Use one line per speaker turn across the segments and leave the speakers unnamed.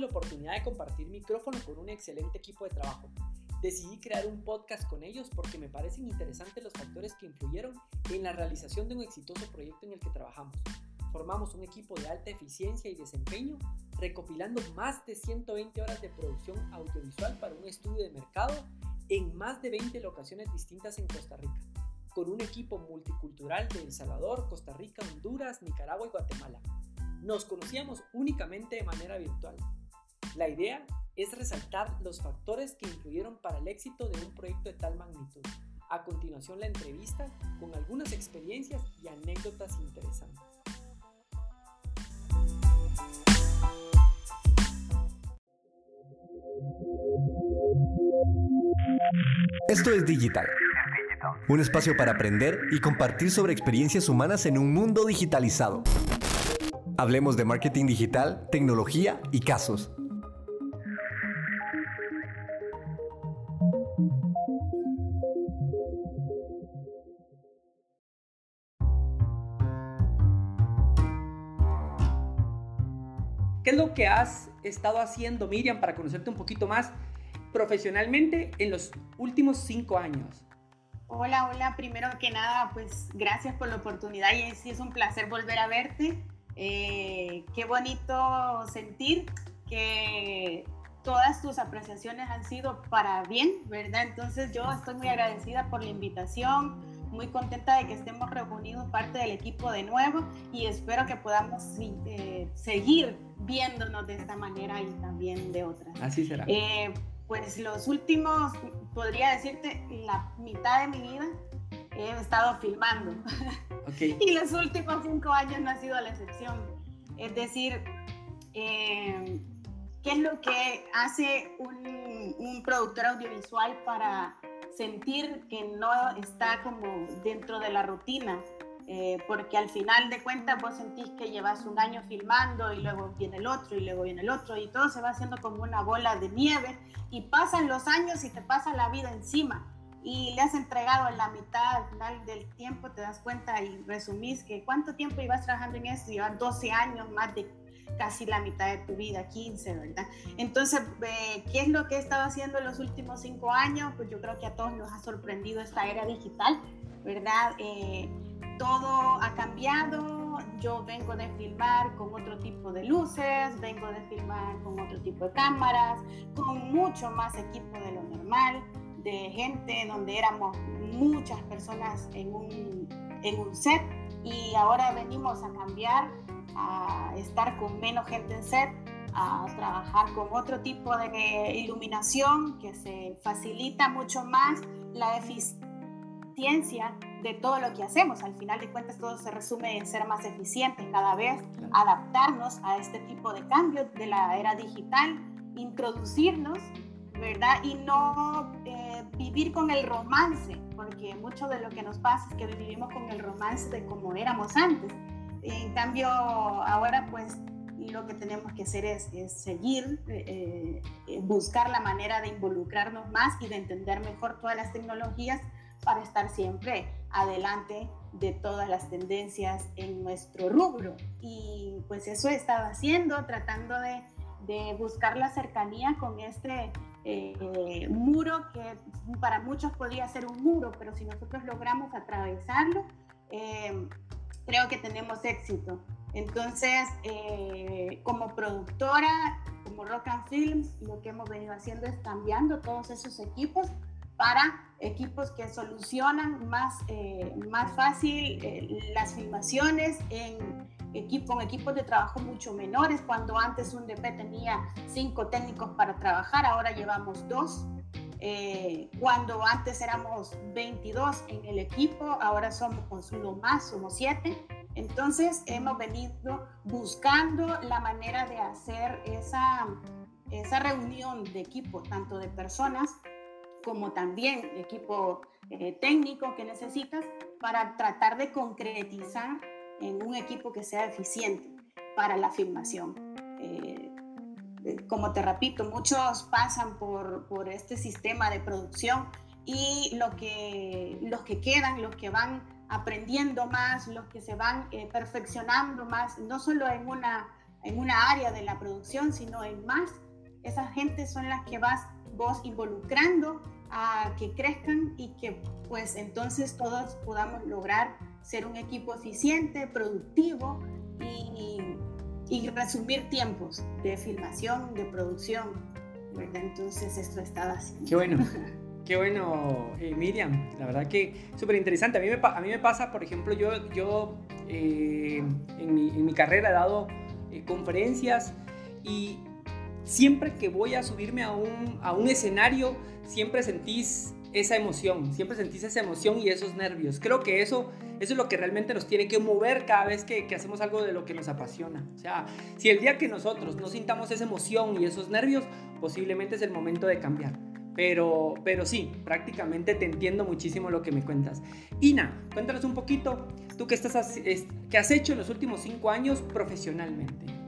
la oportunidad de compartir micrófono con un excelente equipo de trabajo. Decidí crear un podcast con ellos porque me parecen interesantes los factores que influyeron en la realización de un exitoso proyecto en el que trabajamos. Formamos un equipo de alta eficiencia y desempeño, recopilando más de 120 horas de producción audiovisual para un estudio de mercado en más de 20 locaciones distintas en Costa Rica, con un equipo multicultural de El Salvador, Costa Rica, Honduras, Nicaragua y Guatemala. Nos conocíamos únicamente de manera virtual. La idea es resaltar los factores que influyeron para el éxito de un proyecto de tal magnitud. A continuación la entrevista con algunas experiencias y anécdotas interesantes.
Esto es Digital. Un espacio para aprender y compartir sobre experiencias humanas en un mundo digitalizado. Hablemos de marketing digital, tecnología y casos.
¿Qué es lo que has estado haciendo, Miriam, para conocerte un poquito más profesionalmente en los últimos cinco años?
Hola, hola. Primero que nada, pues gracias por la oportunidad y sí es un placer volver a verte. Eh, qué bonito sentir que todas tus apreciaciones han sido para bien, ¿verdad? Entonces yo estoy muy agradecida por la invitación, muy contenta de que estemos reunidos parte del equipo de nuevo y espero que podamos eh, seguir viéndonos de esta manera y también de otras.
Así será.
Eh, pues los últimos, podría decirte, la mitad de mi vida he estado filmando. y los últimos cinco años no ha sido la excepción. Es decir, eh, ¿qué es lo que hace un, un, productor audiovisual para sentir que no está como dentro de la rutina? Eh, porque al final de cuentas vos sentís que llevas un año filmando y luego viene el otro y luego viene el otro y todo se va haciendo como una bola de nieve y pasan los años y te pasa la vida encima y le has entregado en la mitad al final del tiempo, te das cuenta y resumís que cuánto tiempo ibas trabajando en esto, llevas 12 años, más de casi la mitad de tu vida, 15, ¿verdad? Entonces, eh, ¿qué es lo que he estado haciendo en los últimos 5 años? Pues yo creo que a todos nos ha sorprendido esta era digital, ¿verdad? Eh, todo ha cambiado. Yo vengo de filmar con otro tipo de luces, vengo de filmar con otro tipo de cámaras, con mucho más equipo de lo normal, de gente donde éramos muchas personas en un, en un set y ahora venimos a cambiar, a estar con menos gente en set, a trabajar con otro tipo de iluminación que se facilita mucho más la eficiencia de todo lo que hacemos. Al final de cuentas todo se resume en ser más eficientes cada vez, adaptarnos a este tipo de cambios de la era digital, introducirnos, ¿verdad? Y no eh, vivir con el romance, porque mucho de lo que nos pasa es que vivimos con el romance de como éramos antes. En cambio, ahora pues lo que tenemos que hacer es, seguir, eh, eh, buscar la manera de involucrarnos más y de entender mejor todas las tecnologías para estar siempre adelante de todas las tendencias en nuestro rubro. Y pues eso he estado haciendo, tratando de, buscar la cercanía con este eh, muro que para muchos podría ser un muro, pero si nosotros logramos atravesarlo, creo que tenemos éxito. Entonces, eh, como productora, como Rock and Films, lo que hemos venido haciendo es cambiando todos esos equipos para equipos que solucionan más, eh, más fácil eh, las filmaciones en equipo, con equipos de trabajo mucho menores. Cuando antes un DP tenía cinco técnicos para trabajar, ahora llevamos dos. Eh, cuando antes éramos 22 en el equipo, ahora somos uno más, somos siete. Entonces hemos venido buscando la manera de hacer esa, esa reunión de equipo, tanto de personas como también equipo eh, técnico que necesitas para tratar de concretizar en un equipo que sea eficiente para la filmación. Eh, como te repito, muchos pasan por, por, este sistema de producción y lo que, los que quedan, los que van aprendiendo más, los que se van perfeccionando más, no solo en una en una área de la producción, sino en más. Esas gentes son las que vas vos involucrando a que crezcan y que pues entonces todos podamos lograr ser un equipo eficiente, productivo y, y resumir tiempos de filmación, de producción, ¿verdad? Entonces esto está así.
Qué bueno. Qué bueno, eh, Miriam. La verdad que súper interesante. A mí, me, a mí me pasa, por ejemplo, yo, yo eh, en, mi, en, mi, carrera he dado eh, conferencias y siempre que voy a subirme a un, a un escenario, siempre sentís esa emoción, siempre sentís esa emoción y esos nervios. Creo que eso, eso es lo que realmente nos tiene que mover cada vez que, hacemos algo de lo que nos apasiona. O sea, si el día que nosotros no sintamos esa emoción y esos nervios, posiblemente es el momento de cambiar. Pero, pero sí, prácticamente te entiendo muchísimo lo que me cuentas. Ina, cuéntanos un poquito, tú qué, estás, qué has hecho en los últimos cinco años profesionalmente.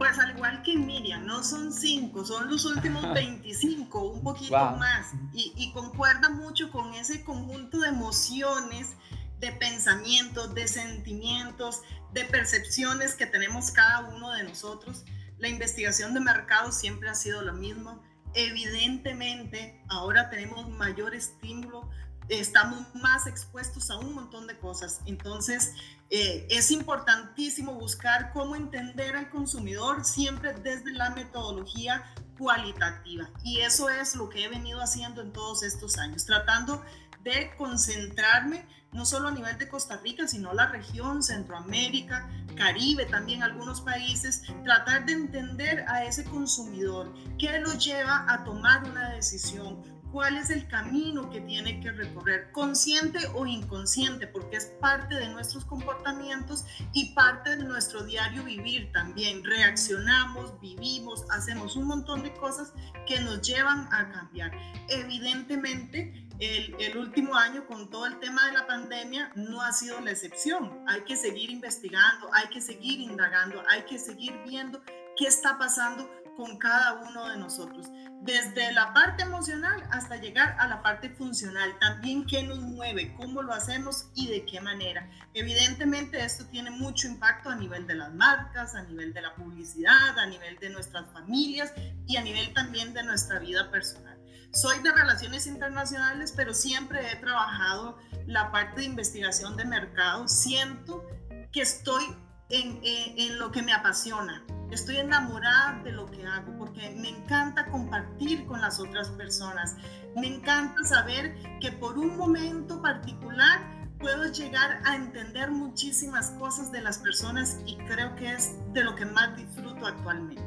Pues al igual que Miriam, no son cinco, son los últimos 25, un poquito más. Y, y concuerda mucho con ese conjunto de emociones, de pensamientos, de sentimientos, de percepciones que tenemos cada uno de nosotros. La investigación de mercado siempre ha sido lo mismo evidentemente ahora tenemos mayor estímulo, estamos más expuestos a un montón de cosas. Entonces, eh, es importantísimo buscar cómo entender al consumidor siempre desde la metodología cualitativa. Y eso es lo que he venido haciendo en todos estos años, tratando de concentrarme no solo a nivel de Costa Rica, sino la región, Centroamérica, Caribe, también algunos países, tratar de entender a ese consumidor, qué lo lleva a tomar una decisión, cuál es el camino que tiene que recorrer, consciente o inconsciente, porque es parte de nuestros comportamientos y parte de nuestro diario vivir también. Reaccionamos, vivimos, hacemos un montón de cosas que nos llevan a cambiar. Evidentemente, el, último año con todo el tema de la pandemia no ha sido la excepción. Hay que seguir investigando, hay que seguir indagando, hay que seguir viendo qué está pasando con cada uno de nosotros, desde la parte emocional hasta llegar a la parte funcional, también qué nos mueve, cómo lo hacemos y de qué manera. Evidentemente esto tiene mucho impacto a nivel de las marcas, a nivel de la publicidad, a nivel de nuestras familias y a nivel también de nuestra vida personal. Soy de relaciones internacionales, pero siempre he trabajado la parte de investigación de mercado. Siento que estoy en, lo que me apasiona. Estoy enamorada de lo que hago porque me encanta compartir con las otras personas. Me encanta saber que por un momento particular puedo llegar a entender muchísimas cosas de las personas y creo que es de lo que más disfruto actualmente.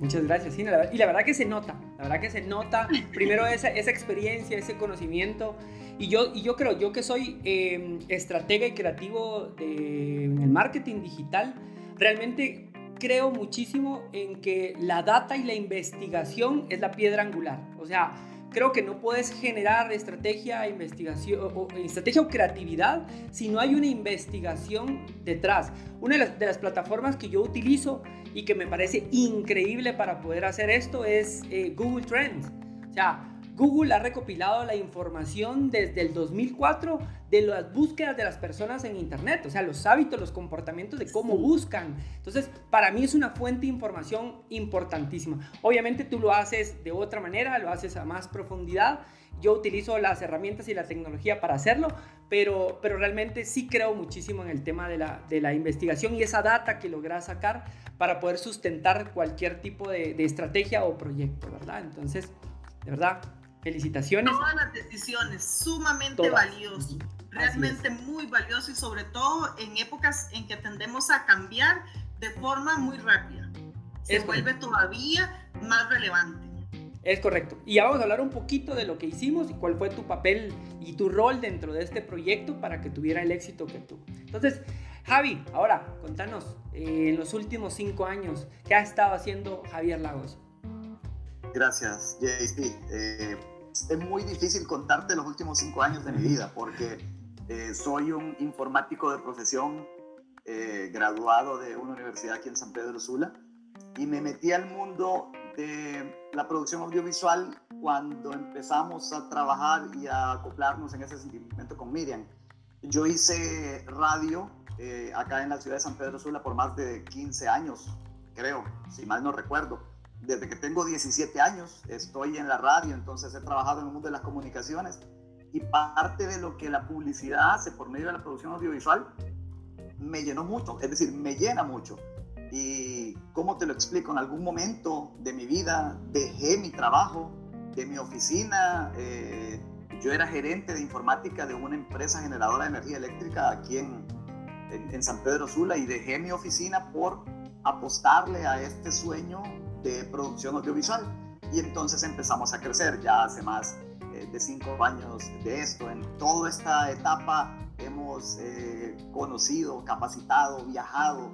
Muchas gracias, y la verdad que se nota, la verdad que se nota primero esa, esa experiencia, ese conocimiento, y yo, y yo creo, yo que soy eh, estratega y creativo de, en el marketing digital, realmente creo muchísimo en que la data y la investigación es la piedra angular, o sea, creo que no puedes generar estrategia, investigación, o, estrategia o creatividad si no hay una investigación detrás. Una de las, de las, plataformas que yo utilizo y que me parece increíble para poder hacer esto es eh, Google Trends. O sea, Google ha recopilado la información desde el 2004 de las búsquedas de las personas en Internet, o sea, los hábitos, los comportamientos de cómo buscan. Entonces, para mí es una fuente de información importantísima. Obviamente tú lo haces de otra manera, lo haces a más profundidad. Yo utilizo las herramientas y la tecnología para hacerlo, pero, pero realmente sí creo muchísimo en el tema de la, de la investigación y esa data que logras sacar para poder sustentar cualquier tipo de, de estrategia o proyecto, ¿verdad? Entonces, de verdad, Felicitaciones.
Todas las decisiones, sumamente valioso, realmente muy valioso y sobre todo en épocas en que tendemos a cambiar de forma muy rápida. Se vuelve todavía más relevante.
Es correcto. Y ya vamos a hablar un poquito de lo que hicimos y cuál fue tu papel y tu rol dentro de este proyecto para que tuviera el éxito que tuvo. Entonces, Javi, ahora contanos, eh, en los últimos cinco años, ¿qué ha estado haciendo Javier Lagos?
Gracias, JC. Eh, es muy difícil contarte los últimos cinco años de mi vida porque eh, soy un informático de profesión eh, graduado de una universidad aquí en San Pedro Sula y me metí al mundo de la producción audiovisual cuando empezamos a trabajar y a acoplarnos en ese sentimiento con Miriam. yo hice radio eh, acá en la ciudad de San Pedro Sula por más de 15 años, creo, si mal no recuerdo. Desde que tengo 17 años estoy en la radio, entonces he trabajado en el mundo de las comunicaciones y parte de lo que la publicidad hace por medio de la producción audiovisual me llenó mucho, es decir, me llena mucho. Y cómo te lo explico, en algún momento de mi vida dejé mi trabajo, de mi oficina, eh, yo era gerente de informática de una empresa generadora de energía eléctrica aquí en, en, San Pedro Sula y dejé mi oficina por apostarle a este sueño de producción audiovisual. Y entonces empezamos a crecer ya hace más eh, de cinco años de esto. En toda esta etapa hemos eh, conocido, capacitado, viajado.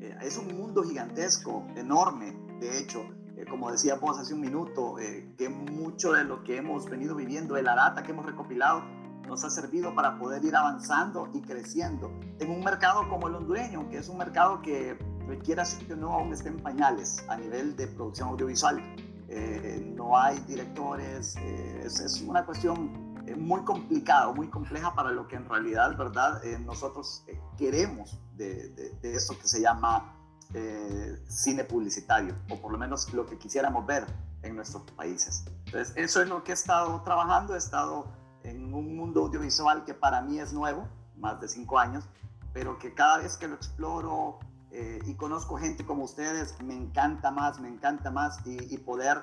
Eh, es un mundo gigantesco, enorme, de hecho. como decía vos hace un minuto, que mucho de lo que hemos venido viviendo, de la data que hemos recopilado, nos ha servido para poder ir avanzando y creciendo en un mercado como el hondureño, que es un mercado que requiere que no aún esté en pañales a nivel de producción audiovisual. Eh, no hay directores, eh, es, una cuestión eh, muy complicada, muy compleja para lo que en realidad, ¿verdad? nosotros queremos de, de, de, eso que se llama cine publicitario, o por lo menos lo que quisiéramos ver en nuestros países. Entonces, eso es lo que he estado trabajando, he estado en un mundo audiovisual que para mí es nuevo, más de cinco años, pero que cada vez que lo exploro eh, y conozco gente como ustedes, me encanta más, me encanta más y, poder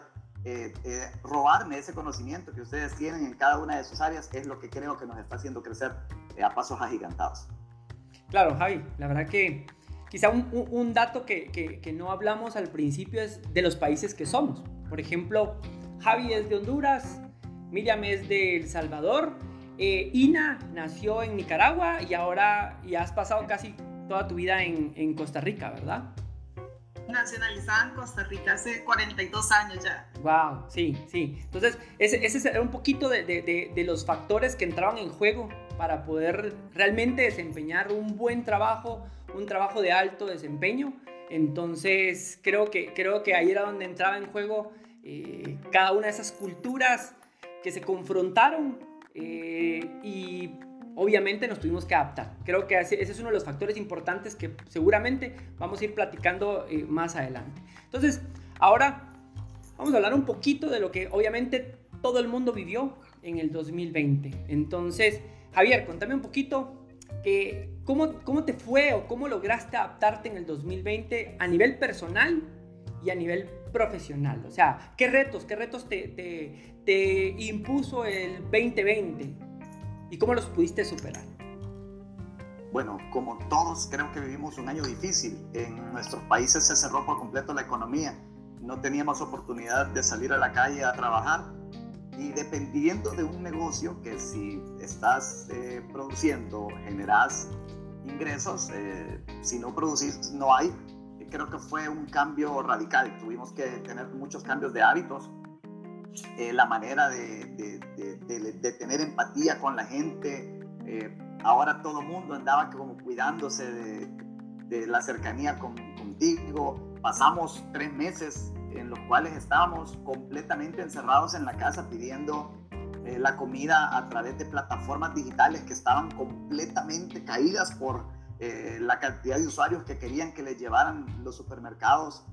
eh, eh, robarme ese conocimiento que ustedes tienen en cada una de sus áreas es lo que creo que nos está haciendo crecer a pasos agigantados.
Claro, Javi, la verdad que quizá un, un dato que, que, que no hablamos al principio es de los países que somos. Por ejemplo, Javi es de Honduras, Miriam es de El Salvador. Eh, Ina nació en Nicaragua y ahora ya has pasado casi toda tu vida en, Costa Rica, ¿verdad?
Nacionalizada en Costa Rica hace 42 años ya.
Wow, sí, sí. Entonces, ese, ese era un poquito de, de, los factores que entraban en juego para poder realmente desempeñar un buen trabajo, un trabajo de alto desempeño. Entonces, creo que, creo que ahí era donde entraba en juego eh, cada una de esas culturas que se confrontaron eh, y obviamente nos tuvimos que adaptar. Creo que ese es uno de los factores importantes que seguramente vamos a ir platicando eh, más adelante. Entonces, ahora vamos a hablar un poquito de lo que obviamente todo el mundo vivió en el 2020. Entonces, Javier, contame un poquito eh, ¿cómo, cómo te fue o cómo lograste adaptarte en el 2020 a nivel personal y a nivel profesional? O sea, ¿qué retos, qué retos te, te impuso el 2020 y cómo los pudiste superar?
Bueno, como todos creo que vivimos un año difícil. En nuestros países se cerró por completo la economía. No teníamos oportunidad de salir a la calle a trabajar. Y dependiendo de un negocio que si estás eh, produciendo, generas ingresos, eh, si no producís, no hay, creo que fue un cambio radical. Tuvimos que tener muchos cambios de hábitos, eh, la manera de, tener empatía con la gente. Eh, ahora todo el mundo andaba como cuidándose de, la cercanía con, contigo. Pasamos tres meses en los cuales estábamos completamente encerrados en la casa pidiendo eh, la comida a través de plataformas digitales que estaban completamente caídas por la cantidad de usuarios que querían que les llevaran los supermercados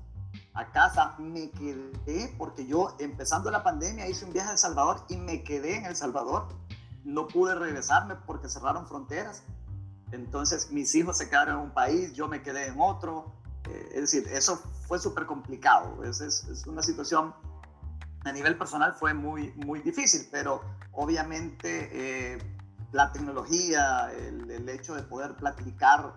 a casa. Me quedé porque yo empezando la pandemia hice un viaje a El Salvador y me quedé en El Salvador. No pude regresarme porque cerraron fronteras. Entonces mis hijos se quedaron en un país, yo me quedé en otro. Eh, es decir, eso fue súper complicado. Es, es, una situación a nivel personal fue muy, muy difícil, pero obviamente eh, la tecnología, el, hecho de poder platicar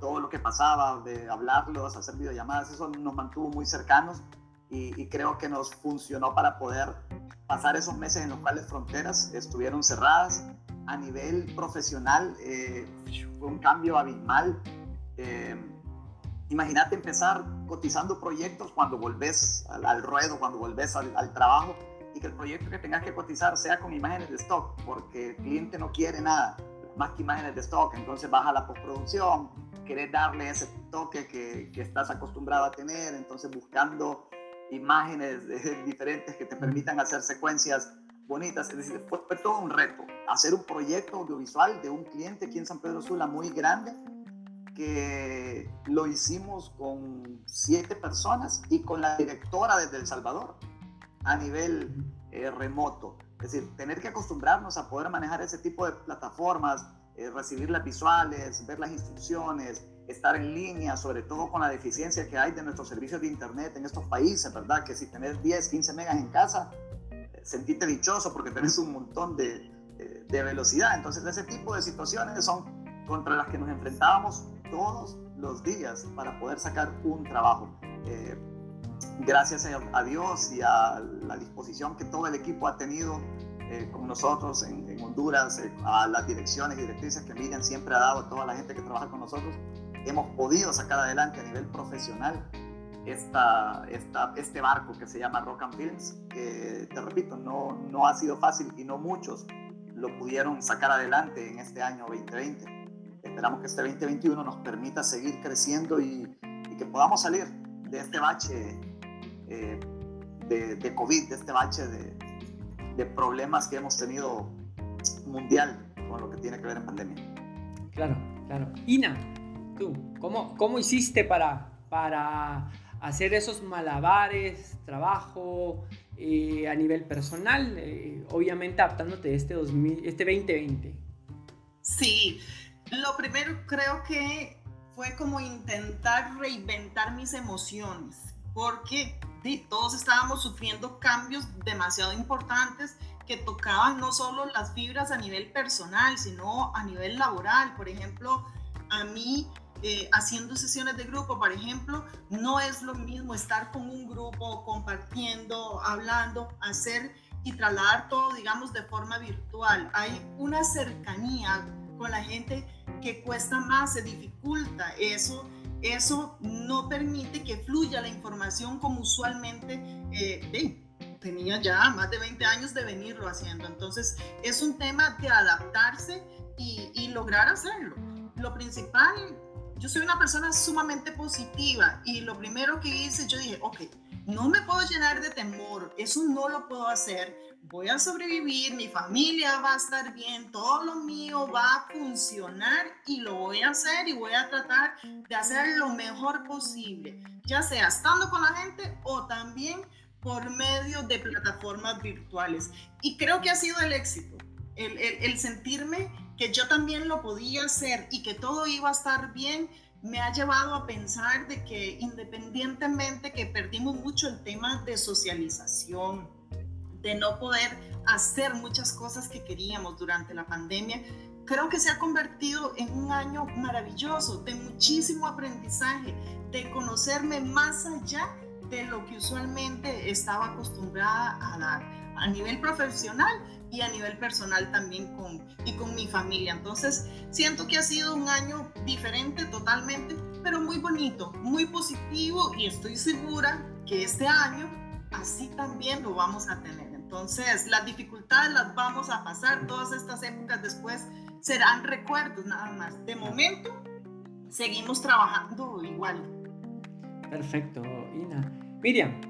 todo lo que pasaba, de hablarlos, hacer videollamadas, eso nos mantuvo muy cercanos y, creo que nos funcionó para poder pasar esos meses en los cuales fronteras estuvieron cerradas. A nivel profesional eh, fue un cambio abismal. Eh, imagínate empezar cotizando proyectos cuando volvés al, ruedo, cuando volvés al trabajo y que el proyecto que tengas que cotizar sea con imágenes de stock, porque el cliente no quiere nada más que imágenes de stock, entonces baja la postproducción, querés darle ese toque que, que estás acostumbrado a tener, entonces buscando imágenes diferentes que te permitan hacer secuencias bonitas. Es decir, fue, todo un reto. Hacer un proyecto audiovisual de un cliente aquí en San Pedro Sula muy grande, que lo hicimos con siete personas y con la directora desde El Salvador a nivel eh, remoto. Es decir, tener que acostumbrarnos a poder manejar ese tipo de plataformas, eh, recibir las visuales, ver las instrucciones, estar en línea, sobre todo con la deficiencia que hay de nuestros servicios de Internet en estos países, ¿verdad? Que si tenés 10, 15 megas en casa, eh, dichoso porque tenés un montón de, de, velocidad. Entonces, ese tipo de situaciones son contra las que nos enfrentábamos todos los días para poder sacar un trabajo. Eh, gracias a Dios y a la disposición que todo el equipo ha tenido eh, con nosotros en, Honduras, a las direcciones y directrices que Miriam siempre ha dado a toda la gente que trabaja con nosotros, hemos podido sacar adelante a nivel profesional esta, esta, este barco que se llama Rock and Films, que te repito, no, no ha sido fácil y no muchos lo pudieron sacar adelante en este año 2020. Esperamos que este 2021 nos permita seguir creciendo y, y que podamos salir de este bache eh, de, de, COVID, de este bache de, de problemas que hemos tenido mundial con lo que tiene que ver en pandemia.
Claro, claro. Ina, tú, ¿cómo, cómo hiciste para, para hacer esos malabares, trabajo eh, a nivel personal, eh, obviamente adaptándote este, 2000, este 2020?
Sí, lo primero creo que fue como intentar reinventar mis emociones, porque todos estábamos sufriendo cambios demasiado importantes que tocaban no solo las fibras a nivel personal, sino a nivel laboral. Por ejemplo, a mí eh, haciendo sesiones de grupo, por ejemplo, no es lo mismo estar con un grupo compartiendo, hablando, hacer y trasladar todo, digamos, de forma virtual. Hay una cercanía con la gente que cuesta más, se dificulta. Eso, eso no permite que fluya la información como usualmente eh, tenía ya más de 20 años de venirlo haciendo. Entonces, es un tema de adaptarse y, y lograr hacerlo. Lo principal yo soy una persona sumamente positiva y lo primero que hice, yo dije, ok, no me puedo llenar de temor, eso no lo puedo hacer, voy a sobrevivir, mi familia va a estar bien, todo lo mío va a funcionar y lo voy a hacer y voy a tratar de hacer lo mejor posible, ya sea estando con la gente o también por medio de plataformas virtuales. Y creo que ha sido el éxito, el, el, sentirme que yo también lo podía hacer y que todo iba a estar bien, me ha llevado a pensar de que independientemente que perdimos mucho el tema de socialización, de no poder hacer muchas cosas que queríamos durante la pandemia, creo que se ha convertido en un año maravilloso, de muchísimo aprendizaje, de conocerme más allá de lo que usualmente estaba acostumbrada a dar. A nivel profesional y a nivel personal también con, y con mi familia. Entonces, siento que ha sido un año diferente totalmente, pero muy bonito, muy positivo y estoy segura que este año así también lo vamos a tener. Entonces, las dificultades las vamos a pasar, todas estas épocas después serán recuerdos nada más. De momento, seguimos trabajando igual.
Perfecto, Ina. Miriam,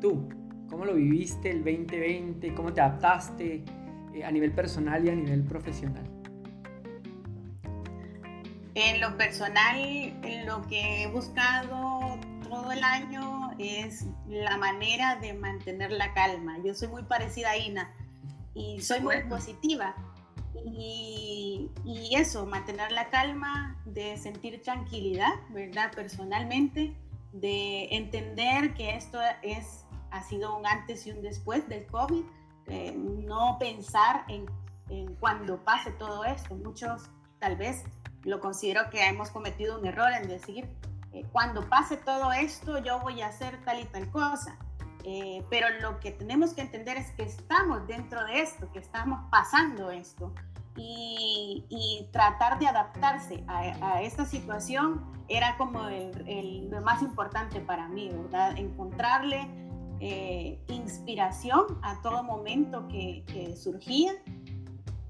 tú, ¿cómo lo viviste el 2020? ¿Cómo te adaptaste? Eh, a nivel personal y a nivel profesional?
En lo personal, en lo que he buscado todo el año es la manera de mantener la calma. Yo soy muy parecida a Ina y soy muy positiva. Y, y, eso, mantener la calma, de sentir tranquilidad, ¿verdad? Personalmente, de entender que esto es, ha sido un antes y un después del COVID no pensar en, cuando pase todo esto. Muchos tal vez lo considero que hemos cometido un error en decir, eh, cuando pase todo esto yo voy a hacer tal y tal cosa. Eh, pero lo que tenemos que entender es que estamos dentro de esto, que estamos pasando esto. Y, tratar de adaptarse a, esta situación era como el, lo más importante para mí, ¿verdad? Encontrarle eh, inspiración a todo momento que, surgía.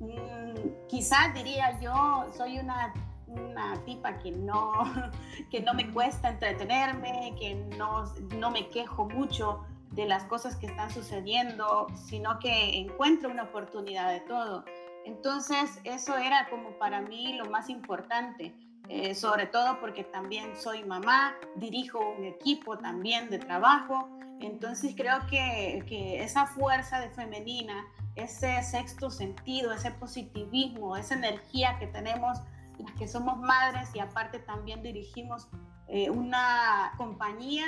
Mm, quizás diría yo, soy una, una, tipa que no, que no me cuesta entretenerme, que no, no me quejo mucho de las cosas que están sucediendo, sino que encuentro una oportunidad de todo. Entonces, eso era como para mí lo más importante, eh, sobre todo porque también soy mamá, dirijo un equipo también de trabajo, entonces creo que, que esa fuerza de femenina, ese sexto sentido, ese positivismo, esa energía que tenemos las que somos madres y aparte también dirigimos eh, una compañía,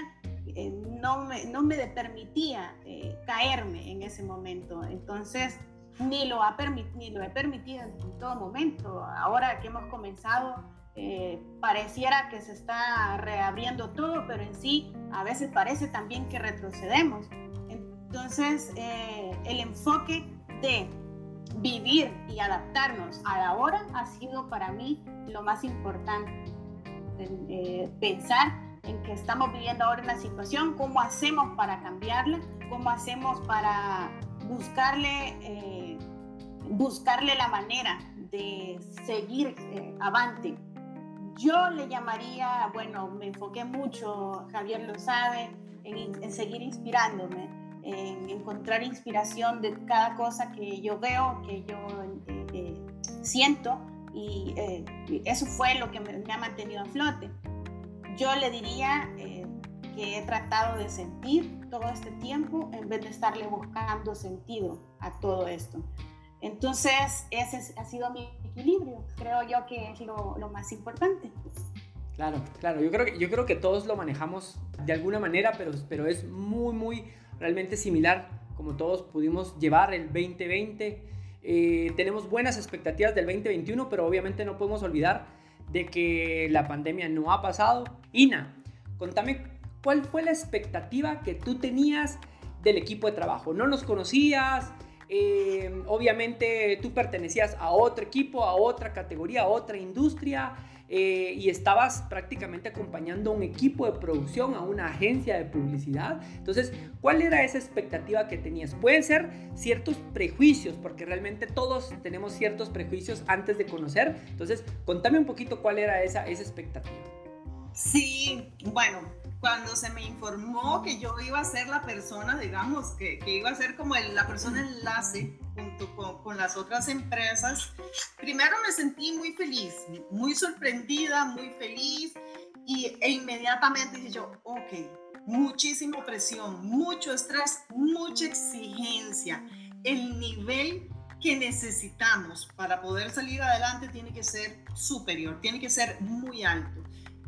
eh, no, me, no me permitía caerme en ese momento. Entonces, ni lo, ha ni lo he permitido en todo momento. Ahora que hemos comenzado, eh, pareciera que se está reabriendo todo, pero en sí a veces parece también que retrocedemos. Entonces, eh, el enfoque de vivir y adaptarnos a la hora ha sido para mí lo más importante. Eh, pensar en que estamos viviendo ahora una situación, cómo hacemos para cambiarla, cómo hacemos para buscarle, eh, buscarle la manera de seguir eh, avante. Yo le llamaría, bueno, me enfoqué mucho, Javier lo sabe, en, seguir inspirándome, en encontrar inspiración de cada cosa que yo veo, que yo eh, siento, y eso fue lo que me, me, ha mantenido a flote. Yo le diría que he tratado de sentir todo este tiempo en vez de estarle buscando sentido a todo esto. Entonces, ese ha sido mi equilibrio. Creo yo que es lo, lo más importante.
Claro, claro. Yo creo, que, yo creo que todos lo manejamos de alguna manera, pero, pero es muy, muy realmente similar como todos pudimos llevar el 2020. Eh, tenemos buenas expectativas del 2021, pero obviamente no podemos olvidar de que la pandemia no ha pasado. Ina, contame ¿cuál fue la expectativa que tú tenías del equipo de trabajo? No nos conocías, eh, obviamente tú pertenecías a otro equipo, a otra categoría, a otra industria. Eh, y estabas prácticamente acompañando a un equipo de producción, a una agencia de publicidad. Entonces, ¿cuál era esa expectativa que tenías? Pueden ser ciertos prejuicios, porque realmente todos tenemos ciertos prejuicios antes de conocer. Entonces, contame un poquito cuál era esa, esa expectativa.
Sí, bueno, cuando se me informó que yo iba a ser la persona, digamos, que, que iba a ser como la persona enlace junto con, con, las otras empresas, primero me sentí muy feliz, muy sorprendida, muy feliz y, e inmediatamente dije yo, ok, muchísima presión, mucho estrés, mucha exigencia. El nivel que necesitamos para poder salir adelante tiene que ser superior, tiene que ser muy alto.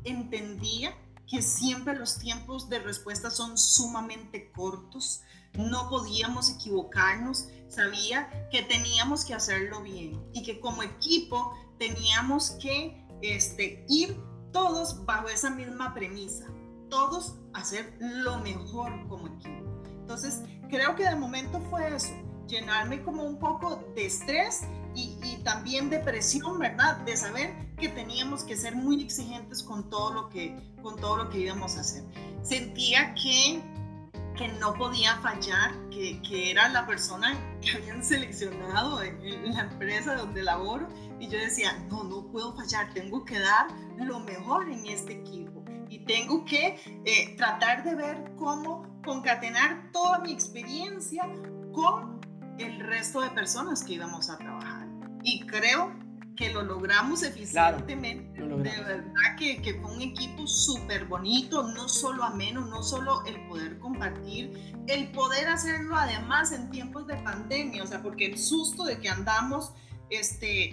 Entendía que siempre los tiempos de respuesta son sumamente cortos, no podíamos equivocarnos, sabía que teníamos que hacerlo bien y que como equipo teníamos que este, ir todos bajo esa misma premisa, todos hacer lo mejor como equipo. Entonces, creo que de momento fue eso, llenarme como un poco de estrés y, también de presión, ¿verdad? De saber que teníamos que ser muy exigentes con todo lo que, con todo lo que íbamos a hacer. Sentía que, que no podía fallar, que, que era la persona que habían seleccionado en, la empresa donde laboro y yo decía, no, no puedo fallar, tengo que dar lo mejor en este equipo y tengo que eh, tratar de ver cómo concatenar toda mi experiencia con el resto de personas que íbamos a trabajar. Y creo que lo logramos eficientemente. De verdad que, que, fue un equipo súper bonito, no solo ameno, no solo el poder compartir, el poder hacerlo además en tiempos de pandemia, o sea, porque el susto de que andamos este,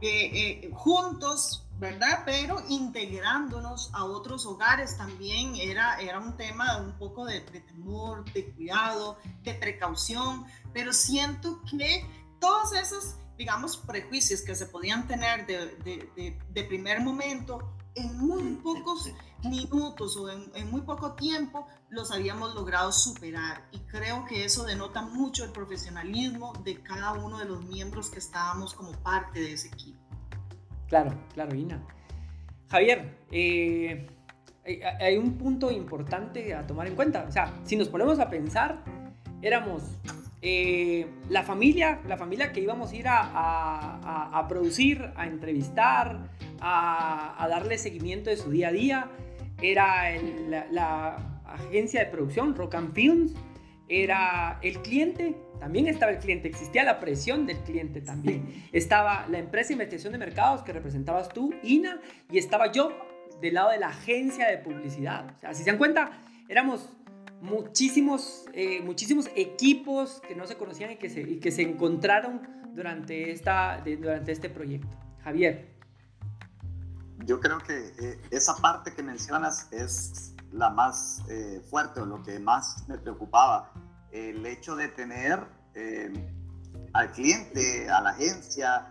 eh, eh, juntos, ¿verdad? Pero integrándonos a otros hogares también era, era un tema un poco de, de temor, de cuidado, de precaución, pero siento que todos esos, digamos, prejuicios que se podían tener de, de, primer momento, en muy pocos minutos o en, en, muy poco tiempo los habíamos logrado superar. Y creo que eso denota mucho el profesionalismo de cada uno de los miembros que estábamos como parte de ese equipo.
Claro, claro, Ina. Javier, eh, hay un punto importante a tomar en cuenta. O sea, si nos ponemos a pensar, éramos eh, la familia, la familia que íbamos a ir a, producir, a entrevistar, a, darle seguimiento de su día a día, era la, agencia de producción, Rock and Films, era el cliente, también estaba el cliente, existía la presión del cliente también. Estaba la empresa de investigación de mercados que representabas tú, INA, y estaba yo del lado de la agencia de publicidad. O sea, si se dan cuenta, éramos muchísimos, eh, muchísimos equipos que no se conocían y que se, que se encontraron durante, esta, durante este proyecto. Javier.
Yo creo que eh, esa parte que mencionas es la más eh, fuerte o lo que más me preocupaba. El hecho de tener al cliente, a la agencia,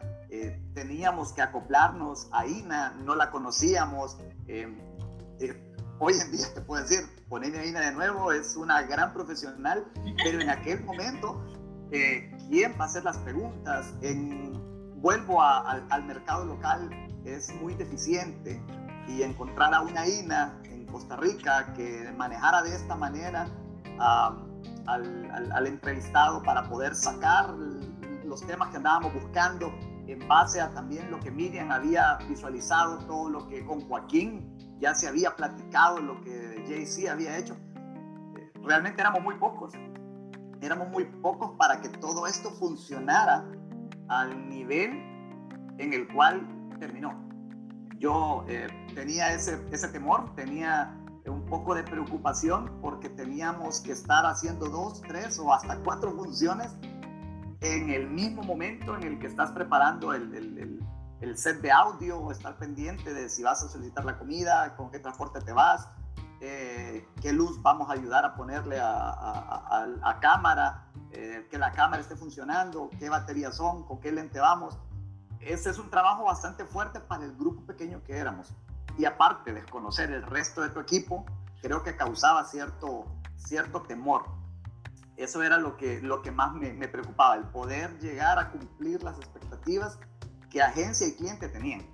teníamos que acoplarnos a INA, no la conocíamos hoy en día te puedo decir, ponerme Ina de nuevo es una gran profesional, pero en aquel momento, eh, ¿quién va a hacer las preguntas? En, vuelvo al mercado local, es muy deficiente y encontrar a una INA en Costa Rica que manejara de esta manera al, al entrevistado para poder sacar los temas que andábamos buscando en base a también lo que Miriam había visualizado, todo lo que con Joaquín ya se había platicado lo que Jay-Z había hecho. Realmente éramos muy pocos. Éramos muy pocos para que todo esto funcionara al nivel en el cual terminó. Yo eh, tenía ese, ese temor, tenía un poco de preocupación porque teníamos que estar haciendo dos, tres o hasta cuatro funciones en el mismo momento en el que estás preparando el set de audio o estar pendiente de si vas a solicitar la comida, con qué transporte te vas, eh, qué luz vamos a ayudar a ponerle a, a, cámara, eh, que la cámara esté funcionando, qué baterías son, con qué lente vamos. Ese es un trabajo bastante fuerte para el grupo pequeño que éramos. Y aparte, de conocer el resto de tu equipo, creo que causaba cierto, cierto temor. Eso era lo que, lo que más me preocupaba, el poder llegar a cumplir las expectativas que agencia y cliente tenían.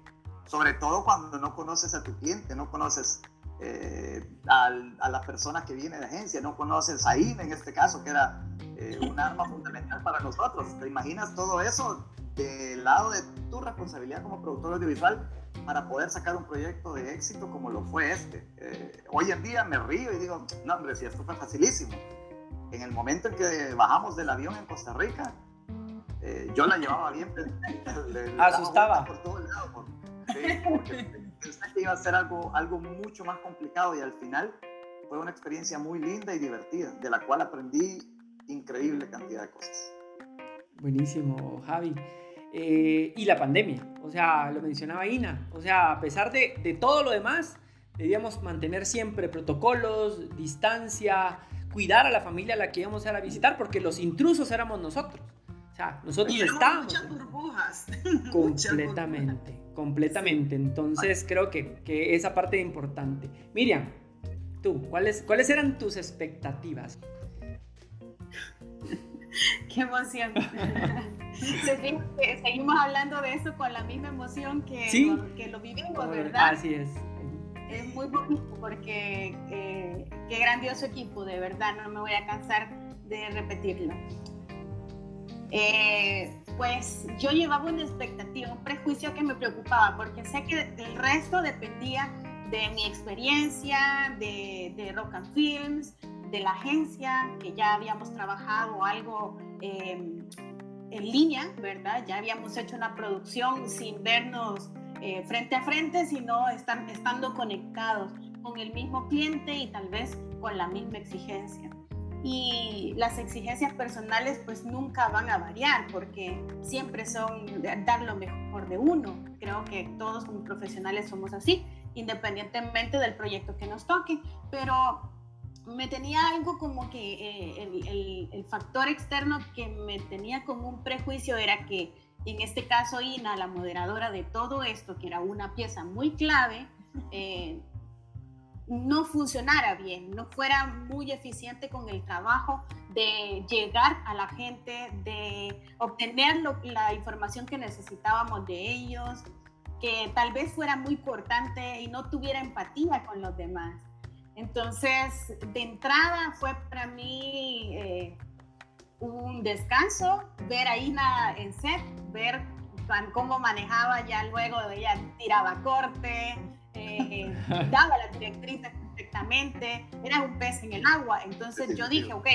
Sobre todo cuando no conoces a tu cliente, no conoces eh, a la persona que viene de agencia, no conoces a INE en este caso, que era eh, un arma fundamental para nosotros. ¿Te imaginas todo eso del lado de tu responsabilidad como productor audiovisual para poder sacar un proyecto de éxito como lo fue este? Eh, hoy en día me río y digo, no hombre, si esto fue facilísimo. En el momento en que bajamos del avión en Costa Rica, eh, yo la llevaba bien, pero
asustaba
por todo el lado, sí, porque pensé que iba a ser algo, algo mucho más complicado y al final fue una experiencia muy linda y divertida, de la cual aprendí increíble cantidad de cosas.
Buenísimo, Javi. Eh, y la pandemia, o sea, lo mencionaba Ina, o sea, a pesar de, de todo lo demás, debíamos mantener siempre protocolos, distancia, cuidar a la familia a la que íbamos a ir a visitar, porque los intrusos éramos nosotros. O sea, nosotros estábamos.
Muchas burbujas.
Completamente, completamente. Entonces creo que, que, esa parte es importante. Miriam, tú, ¿cuáles, ¿cuáles eran tus expectativas?
Qué emoción. Seguimos hablando de eso con la misma emoción que, lo, que lo vivimos, ¿verdad?
Así es.
Es muy bonito porque eh, qué grandioso equipo, de verdad, no me voy a cansar de repetirlo. Eh, pues yo llevaba una expectativa, un prejuicio que me preocupaba, porque sé que el resto dependía de mi experiencia, de, Rock and Films, de la agencia, que ya habíamos trabajado algo em, en línea, ¿verdad? Ya habíamos hecho una producción sin vernos eh, frente a frente, sino estar, estando conectados con el mismo cliente y tal vez con la misma exigencia y las exigencias personales pues nunca van a variar porque siempre son dar lo mejor de uno. Creo que todos como profesionales somos así, independientemente del proyecto que nos toque, pero me tenía algo como que eh, el, el, factor externo que me tenía como un prejuicio era que en este caso Ina, la moderadora de todo esto, que era una pieza muy clave, eh, no funcionara bien, no fuera muy eficiente con el trabajo de llegar a la gente, de obtener la información que necesitábamos de ellos, que tal vez fuera muy cortante y no tuviera empatía con los demás. Entonces, de entrada fue para mí eh, un descanso ver a Ina en set, ver cómo manejaba ya luego, ella tiraba corte, eh, daba las directrices perfectamente, era un pez en el agua. Entonces yo dije, ok,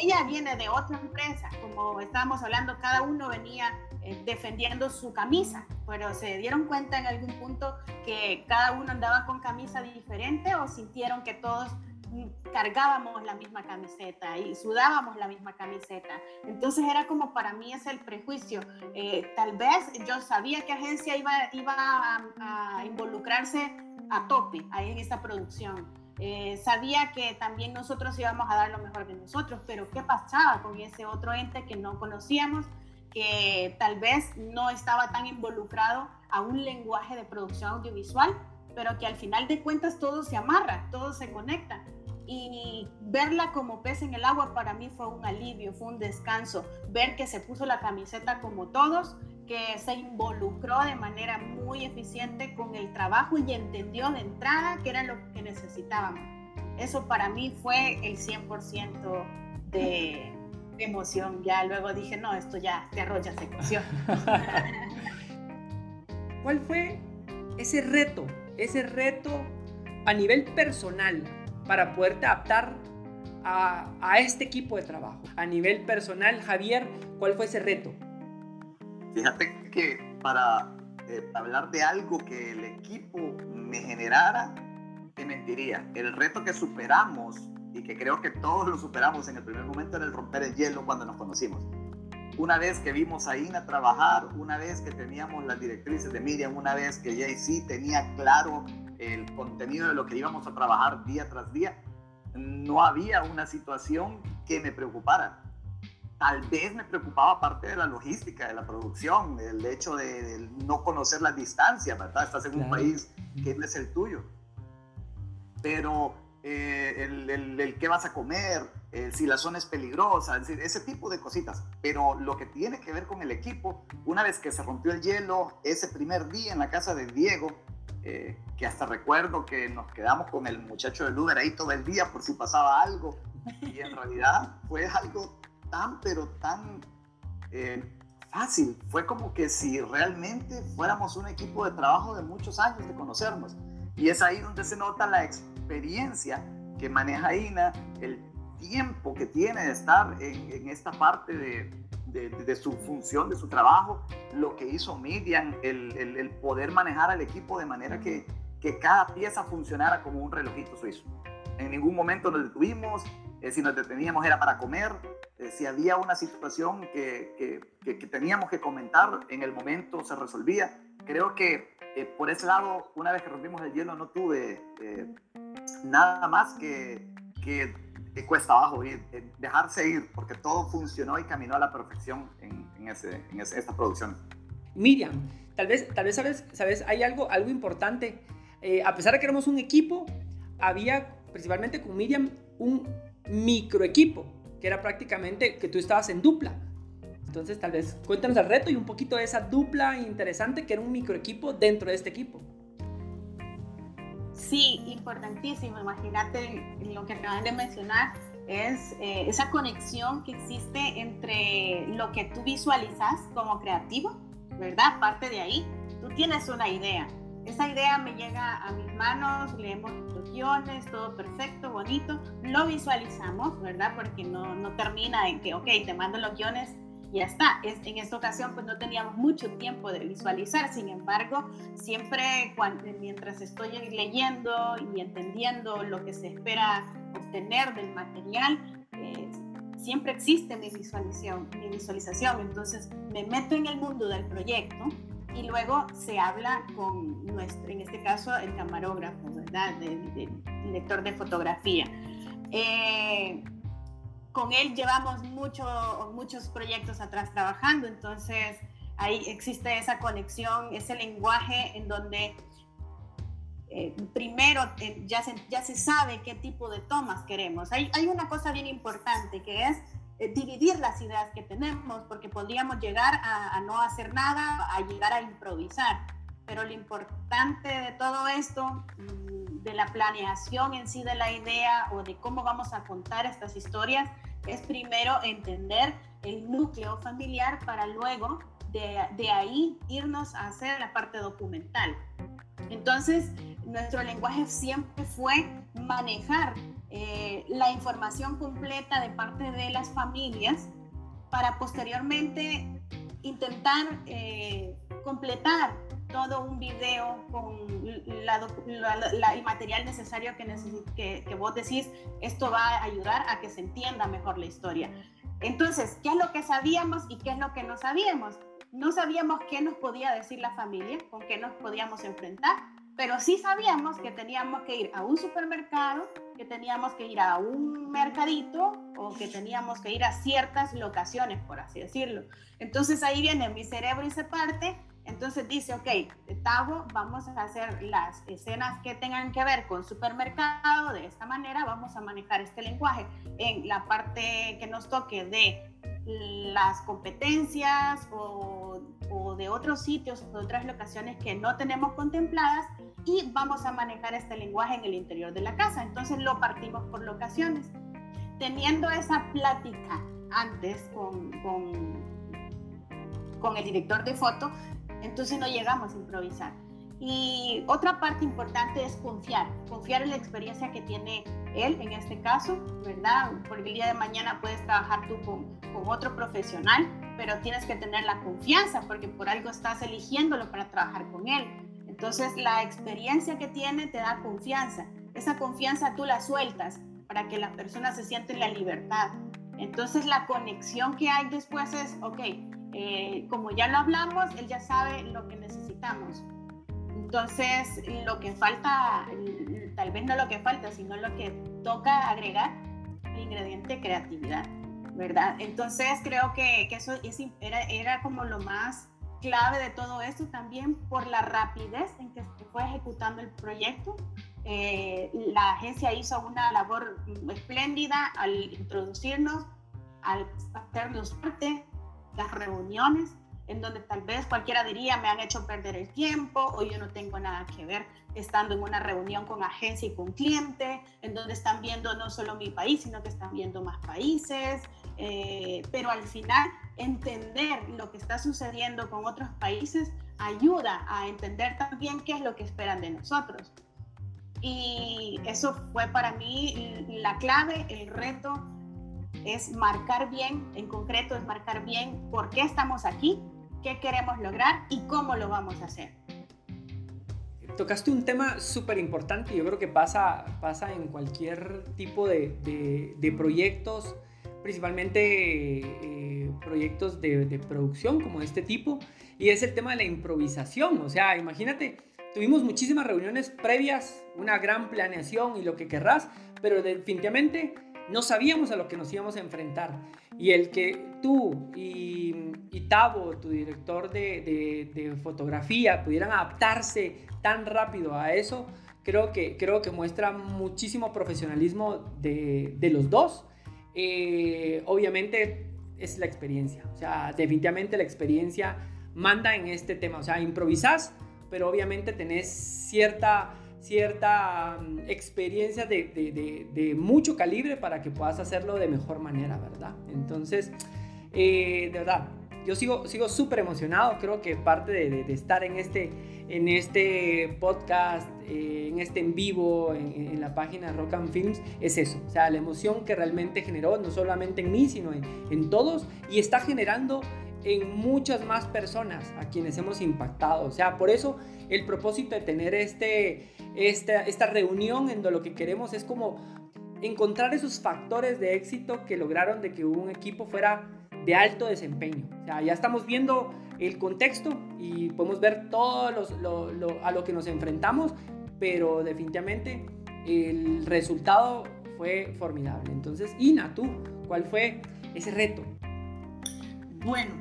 ella viene de otra empresa, como estábamos hablando, cada uno venía eh, defendiendo su camisa, pero se dieron cuenta en algún punto que cada uno andaba con camisa diferente o sintieron que todos cargábamos la misma camiseta y sudábamos la misma camiseta. Entonces era como para mí es el prejuicio. Eh, tal vez yo sabía que agencia iba, iba a, involucrarse a tope ahí en esta producción. Eh, sabía que también nosotros íbamos a dar lo mejor de nosotros, pero ¿qué pasaba con ese otro ente que no conocíamos, que tal vez no estaba tan involucrado a un lenguaje de producción audiovisual, pero que al final de cuentas todo se amarra, todo se conecta? Y verla como pez en el agua para mí fue un alivio, fue un descanso, ver que se puso la camiseta como todos, que se involucró de manera muy eficiente con el trabajo y entendió de entrada que era lo que necesitábamos. Eso para mí fue el 100% de, emoción. Ya luego dije, no, esto ya te arrolla se emoción.
¿Cuál fue ese reto? Ese reto a nivel personal para poderte adaptar a, este equipo de trabajo? A nivel personal, Javier, ¿cuál fue ese reto?
Fíjate que para eh, hablar de algo que el equipo me generara, te mentiría. El reto que superamos y que creo que todos lo superamos en el primer momento era el romper el hielo cuando nos conocimos. Una vez que vimos a Ina trabajar, una vez que teníamos las directrices de Miriam, una vez que JC tenía claro el contenido de lo que íbamos a trabajar día tras día, no había una situación que me preocupara. Tal vez me preocupaba parte de la logística, de la producción, el hecho de, no conocer las distancias, ¿verdad? Estás en un país que no es el tuyo. Pero eh, el, el, el, qué vas a comer, eh, si la zona es peligrosa, ese tipo de cositas. Pero lo que tiene que ver con el equipo, una vez que se rompió el hielo, ese primer día en la casa de Diego, eh, que hasta recuerdo que nos quedamos con el muchacho del Uber ahí todo el día por si pasaba algo. Y en realidad fue algo tan, pero tan eh, fácil. Fue como que si realmente fuéramos un equipo de trabajo de muchos años de conocernos. Y es ahí donde se nota la experiencia que maneja Ina, el tiempo que tiene de estar en, en esta parte de, de, su función, de su trabajo, lo que hizo Miriam, el, el, poder manejar al equipo de manera que, que, cada pieza funcionara como un relojito suizo. En ningún momento nos detuvimos, eh, si nos deteníamos era para comer, eh, si había una situación que, que, teníamos que comentar, en el momento se resolvía. Creo que eh, por ese lado, una vez que rompimos el hielo, no tuve nada más que, cuesta abajo dejarse ir, porque todo funcionó y caminó a la perfección en, en esta producción.
Miriam, tal vez, tal vez sabes, sabes hay algo, algo importante. Eh, a pesar de que éramos un equipo, había principalmente con Miriam un micro equipo, que era prácticamente que tú estabas en dupla. Entonces, tal vez cuéntanos el reto y un poquito de esa dupla interesante que era un micro equipo dentro de este equipo.
Sí, importantísimo. Imagínate lo que acaban de mencionar, es eh, esa conexión que existe entre lo que tú visualizas como creativo, ¿verdad? Parte de ahí, tú tienes una idea. Esa idea me llega a mis manos, leemos los guiones, todo perfecto, bonito, lo visualizamos, ¿verdad? Porque no, no termina en que, ok, te mando los guiones ya está. Es, en esta ocasión pues no teníamos mucho tiempo de visualizar, sin embargo, siempre cuando, mientras estoy leyendo y entendiendo lo que se espera obtener del material, eh, siempre existe mi visualización, mi visualización, entonces me meto en el mundo del proyecto y luego se habla con nuestro, en este caso el camarógrafo, ¿verdad? El, lector de fotografía. Eh, con él llevamos mucho, muchos proyectos atrás trabajando, entonces ahí existe esa conexión, ese lenguaje en donde eh, primero eh, ya, se, ya se sabe qué tipo de tomas queremos. Hay, hay una cosa bien importante que es eh, dividir las ideas que tenemos, porque podríamos llegar a, a, no hacer nada, a llegar a improvisar. Pero lo importante de todo esto, mm, de la planeación en sí de la idea o de cómo vamos a contar estas historias, es primero entender el núcleo familiar para luego de, de ahí irnos a hacer la parte documental. Entonces, nuestro lenguaje siempre fue manejar eh, la información completa de parte de las familias para posteriormente intentar eh, completar todo un video con el material necesario que, que, que, vos decís, esto va a ayudar a que se entienda mejor la historia. Entonces, ¿qué es lo que sabíamos y qué es lo que no sabíamos? No sabíamos qué nos podía decir la familia, con qué nos podíamos enfrentar, pero sí sabíamos que teníamos que ir a un supermercado, que teníamos que ir a un mercadito o que teníamos que ir a ciertas locaciones, por así decirlo. Entonces ahí viene mi cerebro y se parte. Entonces dice, ok, Tavo, vamos a hacer las escenas que tengan que ver con supermercado, de esta manera vamos a manejar este lenguaje. En la parte que nos toque de las competencias o, o de otros sitios o de otras locaciones que no tenemos contempladas, y vamos a manejar este lenguaje en el interior de la casa. Entonces lo partimos por locaciones. Teniendo esa plática antes con, con, con el director de foto, entonces no llegamos a improvisar. Y otra parte importante es confiar, confiar en la experiencia que tiene él en este caso, ¿verdad? Porque el día de mañana puedes trabajar tú con, con, otro profesional, pero tienes que tener la confianza porque por algo estás eligiéndolo para trabajar con él. Entonces la experiencia que tiene te da confianza. Esa confianza tú la sueltas para que la persona se siente en la libertad. Entonces la conexión que hay después es, ok, eh, como ya lo hablamos, él ya sabe lo que necesitamos. Entonces lo que falta, tal vez no lo que falta, sino lo que toca agregar, el ingrediente creatividad, ¿verdad? Entonces creo que, que eso era, era como lo más clave de todo esto también por la rapidez en que se fue ejecutando el proyecto. Eh, la agencia hizo una labor espléndida al introducirnos, al hacernos parte, las reuniones, en donde tal vez cualquiera diría me han hecho perder el tiempo o yo no tengo nada que ver estando en una reunión con agencia y con cliente, en donde están viendo no solo mi país, sino que están viendo más países, eh, pero al final entender lo que está sucediendo con otros países ayuda a entender también qué es lo que esperan de nosotros. Y eso fue para mí la clave, el reto es marcar bien, en concreto es marcar bien por qué estamos aquí, qué queremos lograr y cómo lo vamos a hacer.
Tocaste un tema súper importante, yo creo que pasa, pasa en cualquier tipo de, de, proyectos principalmente eh, proyectos de, de, producción como este tipo, y es el tema de la improvisación. O sea, imagínate, tuvimos muchísimas reuniones previas, una gran planeación y lo que querrás, pero definitivamente no sabíamos a lo que nos íbamos a enfrentar. Y el que tú y, y Tavo, tu director de, de, fotografía, pudieran adaptarse tan rápido a eso, creo que, creo que muestra muchísimo profesionalismo de, de los dos eh, obviamente es la experiencia. O sea, definitivamente la experiencia manda en este tema. O sea, improvisás, pero obviamente tenés cierta, cierta mm, experiencia de, de, mucho calibre para que puedas hacerlo de mejor manera, ¿verdad? Entonces, eh, de verdad, yo sigo súper emocionado. Creo que parte de, estar en este, en este podcast, eh, en este en vivo, en, la página Rock and Films, es eso. O sea, la emoción que realmente generó, no solamente en mí, sino en, en todos, y está generando en muchas más personas a quienes hemos impactado. O sea, por eso el propósito de tener este, esta, esta reunión en lo que queremos es como encontrar esos factores de éxito que lograron de que un equipo fuera de alto desempeño. Ya estamos viendo el contexto y podemos ver todo a lo que nos enfrentamos, pero definitivamente el resultado fue formidable. Entonces, Ina, tú, ¿cuál fue ese reto?
Bueno,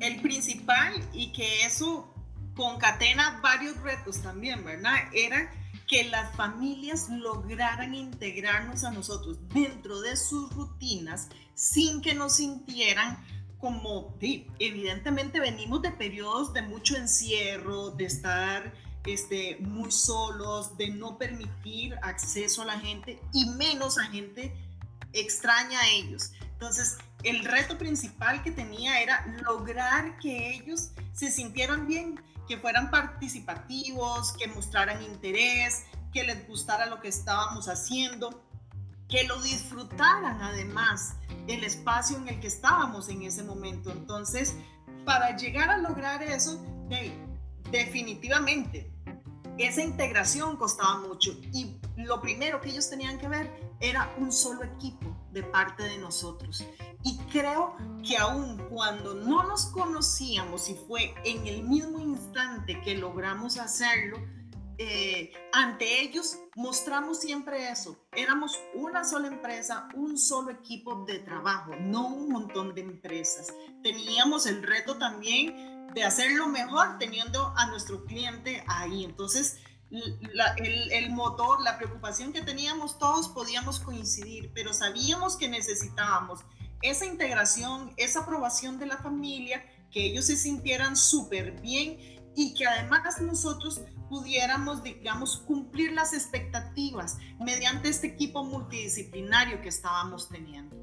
el principal y que eso concatena varios retos también, ¿verdad? Era que las familias lograran integrarnos a nosotros dentro de sus rutinas sin que nos sintieran como, evidentemente venimos de periodos de mucho encierro, de estar este, muy solos, de no permitir acceso a la gente y menos a gente extraña a ellos. Entonces, el reto principal que tenía era lograr que ellos se sintieran bien, que fueran participativos, que mostraran interés, que les gustara lo que estábamos haciendo, que lo disfrutaran además el espacio en el que estábamos en ese momento. Entonces, para llegar a lograr eso, definitivamente, esa integración costaba mucho y lo primero que ellos tenían que ver era un solo equipo de parte de nosotros. Y creo que aun cuando no nos conocíamos y fue en el mismo instante que logramos hacerlo, eh, ante ellos mostramos siempre eso. Éramos una sola empresa, un solo equipo de trabajo, no un montón de empresas. Teníamos el reto también de hacerlo mejor teniendo a nuestro cliente ahí. Entonces, el, el, motor, la preocupación que teníamos todos podíamos coincidir, pero sabíamos que necesitábamos esa integración, esa aprobación de la familia, que ellos se sintieran súper bien y que además nosotros pudiéramos, digamos, cumplir las expectativas mediante este equipo multidisciplinario que estábamos teniendo.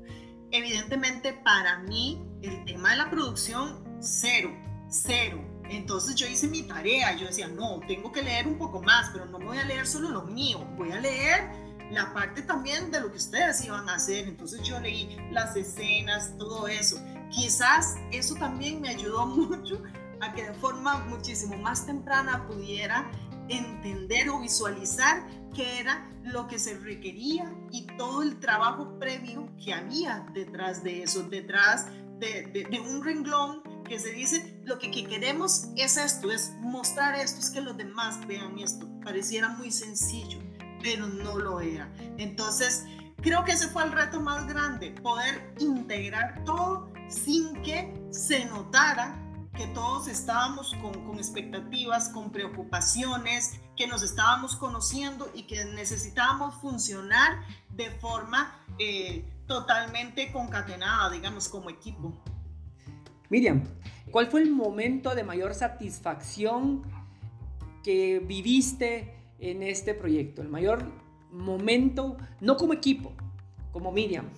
Evidentemente, para mí, el tema de la producción, cero, cero. Entonces yo hice mi tarea, yo decía, no, tengo que leer un poco más, pero no voy a leer solo lo mío, voy a leer la parte también de lo que ustedes iban a hacer. Entonces yo leí las escenas, todo eso. Quizás eso también me ayudó mucho a que de forma muchísimo más temprana pudiera entender o visualizar qué era lo que se requería y todo el trabajo previo que había detrás de eso, detrás de, un renglón que se dice, lo que, que, queremos es esto, es mostrar esto, es que los demás vean esto. Pareciera muy sencillo, pero no lo era. Entonces, creo que ese fue el reto más grande, poder integrar todo sin que se notara que todos estábamos con, expectativas, con preocupaciones, que nos estábamos conociendo y que necesitábamos funcionar de forma eh, totalmente concatenada, digamos, como equipo.
Miriam, ¿cuál fue el momento de mayor satisfacción que viviste en este proyecto? El mayor momento, no como equipo, como Miriam.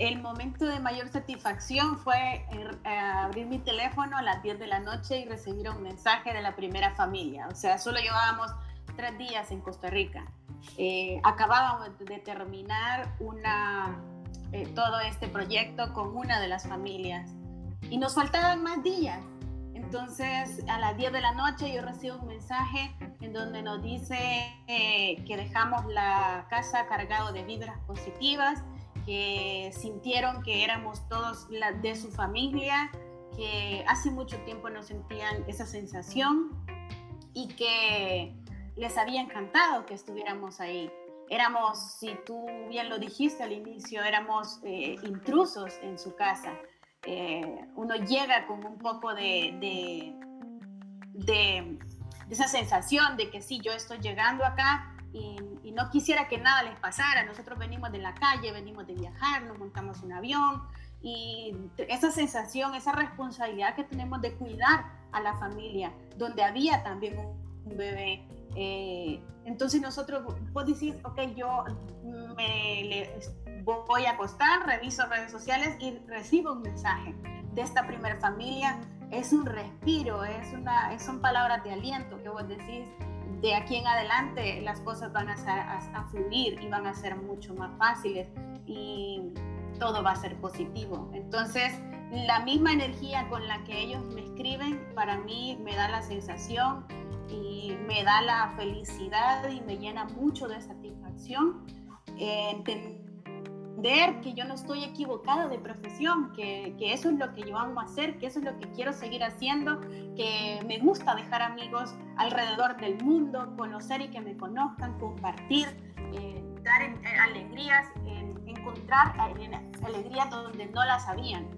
el momento de mayor satisfacción fue eh, abrir mi teléfono a las 10 de la noche y recibir un mensaje de la primera familia. O sea, solo llevábamos tres días en Costa Rica. Eh, acabábamos de terminar una, eh, todo este proyecto con una de las familias y nos faltaban más días. Entonces, a las 10 de la noche yo recibo un mensaje en donde nos dice que dejamos la casa cargado de vibras positivas que sintieron que éramos todos de su familia, que hace mucho tiempo no sentían esa sensación y que les había encantado que estuviéramos ahí. Éramos, si tú bien lo dijiste al inicio, éramos eh, intrusos en su casa. Eh, uno llega con un poco de, de, esa sensación de que sí, yo estoy llegando acá y no quisiera que nada les pasara. Nosotros venimos de la calle, venimos de viajar, nos montamos un avión y esa sensación, esa responsabilidad que tenemos de cuidar a la familia, donde había también un bebé. Eh, entonces nosotros, vos decís, ok, yo me voy a acostar, reviso redes sociales y recibo un mensaje de esta primera familia. Es un respiro, es una, son palabras de aliento que vos decís, de aquí en adelante las cosas van a, fluir y van a ser mucho más fáciles y todo va a ser positivo. Entonces, la misma energía con la que ellos me escriben, para mí me da la sensación y me da la felicidad y me llena mucho de satisfacción. Eh, que yo no estoy equivocada de profesión, que, que, eso es lo que yo amo hacer, que eso es lo que quiero seguir haciendo, que me gusta dejar amigos alrededor del mundo, conocer y que me conozcan, compartir, eh, dar eh, alegrías, encontrar alegrías donde no las habían.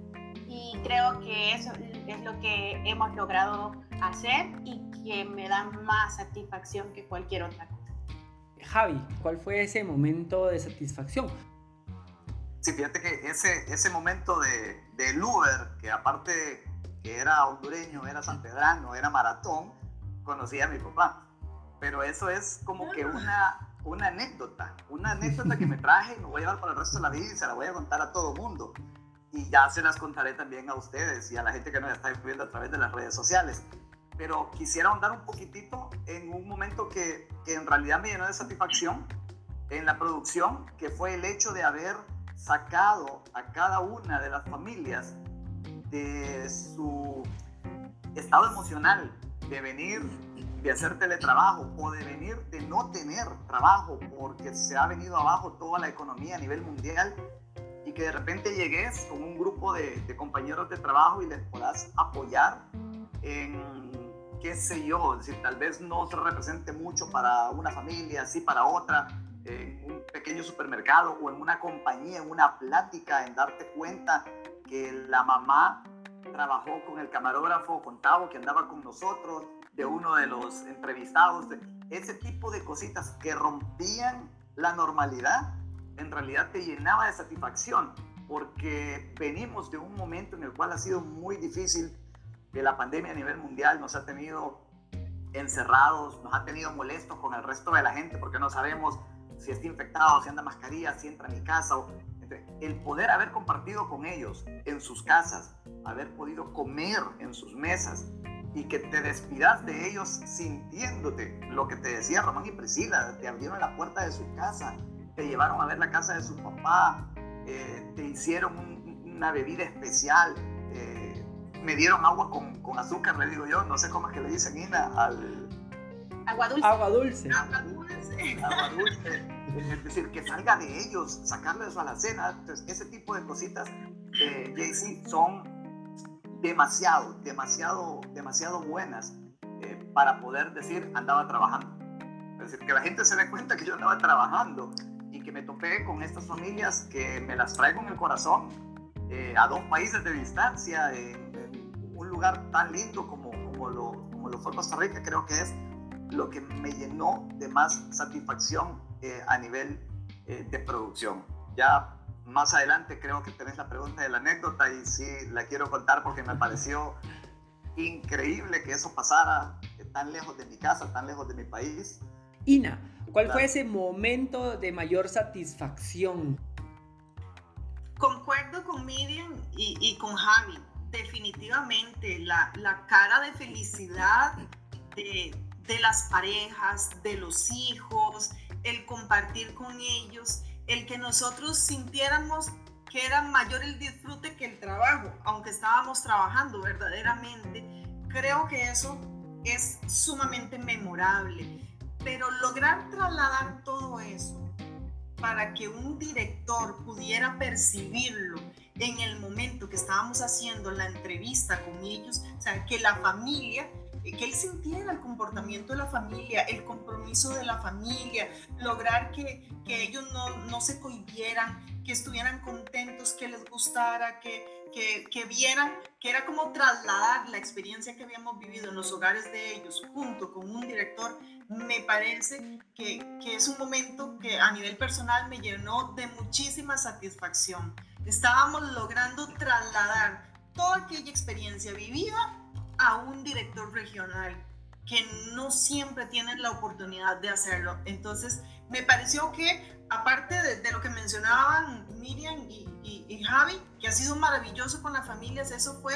Y creo que eso es lo que hemos logrado hacer y que me da más satisfacción que cualquier otra cosa.
Javi, ¿cuál fue ese momento de satisfacción?
Sí, fíjate que ese, ese momento de, de Uber, que aparte que era hondureño, era sanpedrano, era maratón, conocí a mi papá. Pero eso es como que una, una anécdota, una anécdota que me traje y me voy a llevar para el resto de la vida y se la voy a contar a todo mundo. Y ya se las contaré también a ustedes y a la gente que nos está viendo a través de las redes sociales. Pero quisiera ahondar un poquitito en un momento que, que en realidad me llenó de satisfacción en la producción, que fue el hecho de haber sacado a cada una de las familias de su estado emocional, de venir de hacer teletrabajo o de venir de no tener trabajo porque se ha venido abajo toda la economía a nivel mundial y que de repente llegues con un grupo de, compañeros de trabajo y les puedas apoyar en, qué sé yo, es decir, tal vez no se represente mucho para una familia, sí para otra, en un pequeño supermercado o en una compañía, en una plática, en darte cuenta que la mamá trabajó con el camarógrafo, con Tavo, que andaba con nosotros, de uno de los entrevistados, ese tipo de cositas que rompían la normalidad, en realidad te llenaba de satisfacción, porque venimos de un momento en el cual ha sido muy difícil, que la pandemia a nivel mundial nos ha tenido encerrados, nos ha tenido molestos con el resto de la gente, porque no sabemos si está infectado, si anda mascarilla, si entra a mi casa. el poder haber compartido con ellos en sus casas, haber podido comer en sus mesas, y que te despidas de ellos sintiéndote lo que te decía Román y Priscila, te abrieron la puerta de su casa, te llevaron a ver la casa de su papá, eh, te hicieron una bebida especial, eh, me dieron agua con, con, azúcar, le digo yo, no sé cómo es que le dicen Ina al...
Agua dulce.
Agua dulce.
Agua dulce. Agua dulce. Es decir, que salga de ellos, sacarle eso a la cena. Entonces, ese tipo de cositas, eh, JC, son demasiado, demasiado, demasiado buenas eh, para poder decir andaba trabajando. Es decir, que la gente se dé cuenta que yo andaba trabajando y que me topé con estas familias que me las traigo en el corazón eh, a dos países de distancia, en, un lugar tan lindo como, como, lo, como lo fue Costa Rica, creo que es lo que me llenó de más satisfacción eh, a nivel de producción. Ya más adelante creo que tenés la pregunta de la anécdota y sí la quiero contar porque me pareció increíble que eso pasara tan lejos de mi casa, tan lejos de mi país.
Ina, ¿cuál fue ese momento de mayor satisfacción?
Concuerdo con Miriam y, y con Javi. Definitivamente la, la cara de felicidad de, de las parejas, de los hijos, el compartir con ellos el que nosotros sintiéramos que era mayor el disfrute que el trabajo, aunque estábamos trabajando verdaderamente, creo que eso es sumamente memorable. Pero lograr trasladar todo eso para que un director pudiera percibirlo en el momento que estábamos haciendo la entrevista con ellos, o sea, que la familia que él sintiera el comportamiento de la familia, el compromiso de la familia, lograr que, que ellos no, no, se cohibieran, que estuvieran contentos, que les gustara, que, que, que, vieran que era como trasladar la experiencia que habíamos vivido en los hogares de ellos junto con un director, me parece que, que es un momento que a nivel personal me llenó de muchísima satisfacción. Estábamos logrando trasladar toda aquella experiencia vivida a un director regional que no siempre tienen la oportunidad de hacerlo. Entonces, me pareció que, aparte de, lo que mencionaban Miriam y, Javi, que ha sido maravilloso con las familias, eso fue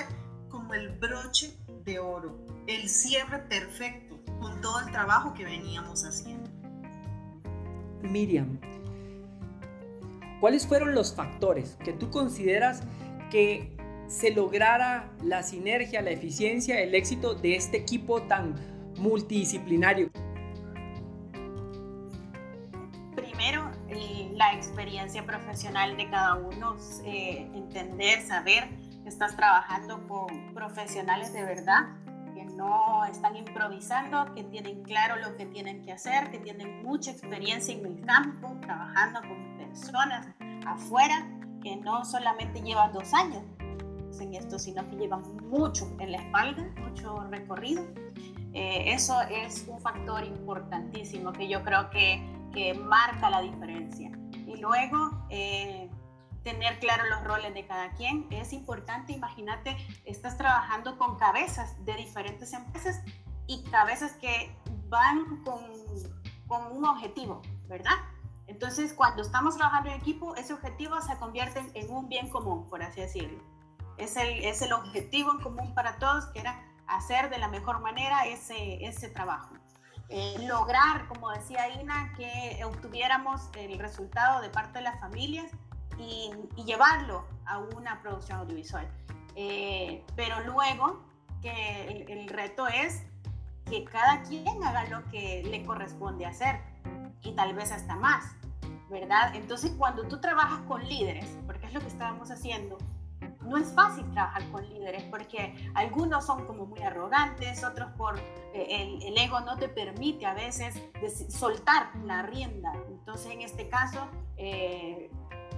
como el broche de oro, el cierre perfecto con todo el trabajo que veníamos haciendo.
Miriam, ¿cuáles fueron los factores que tú consideras que se lograra la sinergia, la eficiencia, el éxito de este equipo tan multidisciplinario?
Primero, la experiencia profesional de cada uno, eh, entender, saber que estás trabajando con profesionales de verdad, que no están improvisando, que tienen claro lo que tienen que hacer, que tienen mucha experiencia en el campo, trabajando con personas afuera, que no solamente llevan dos años, en esto, sino que llevan mucho en la espalda, mucho recorrido. Eh, eso es un factor importantísimo que yo creo que, que marca la diferencia. Y luego, eh, tener claro los roles de cada quien. Es importante, imagínate, estás trabajando con cabezas de diferentes empresas y cabezas que van con, con un objetivo. ¿verdad? Entonces, cuando estamos trabajando en equipo, ese objetivo se convierte en un bien común, por así decirlo. Es el, es el objetivo en común para todos, que era hacer de la mejor manera ese, ese trabajo. Eh, lograr, como decía Ina, que obtuviéramos el resultado de parte de las familias y, llevarlo a una producción audiovisual. Eh, pero luego que el, el reto es que cada quien haga lo que le corresponde hacer y tal vez hasta más, ¿verdad? Entonces cuando tú trabajas con líderes, porque es lo que estábamos haciendo, no es fácil trabajar con líderes porque algunos son como muy arrogantes, otros por eh, el, ego no te permite a veces soltar la rienda. Entonces en este caso eh,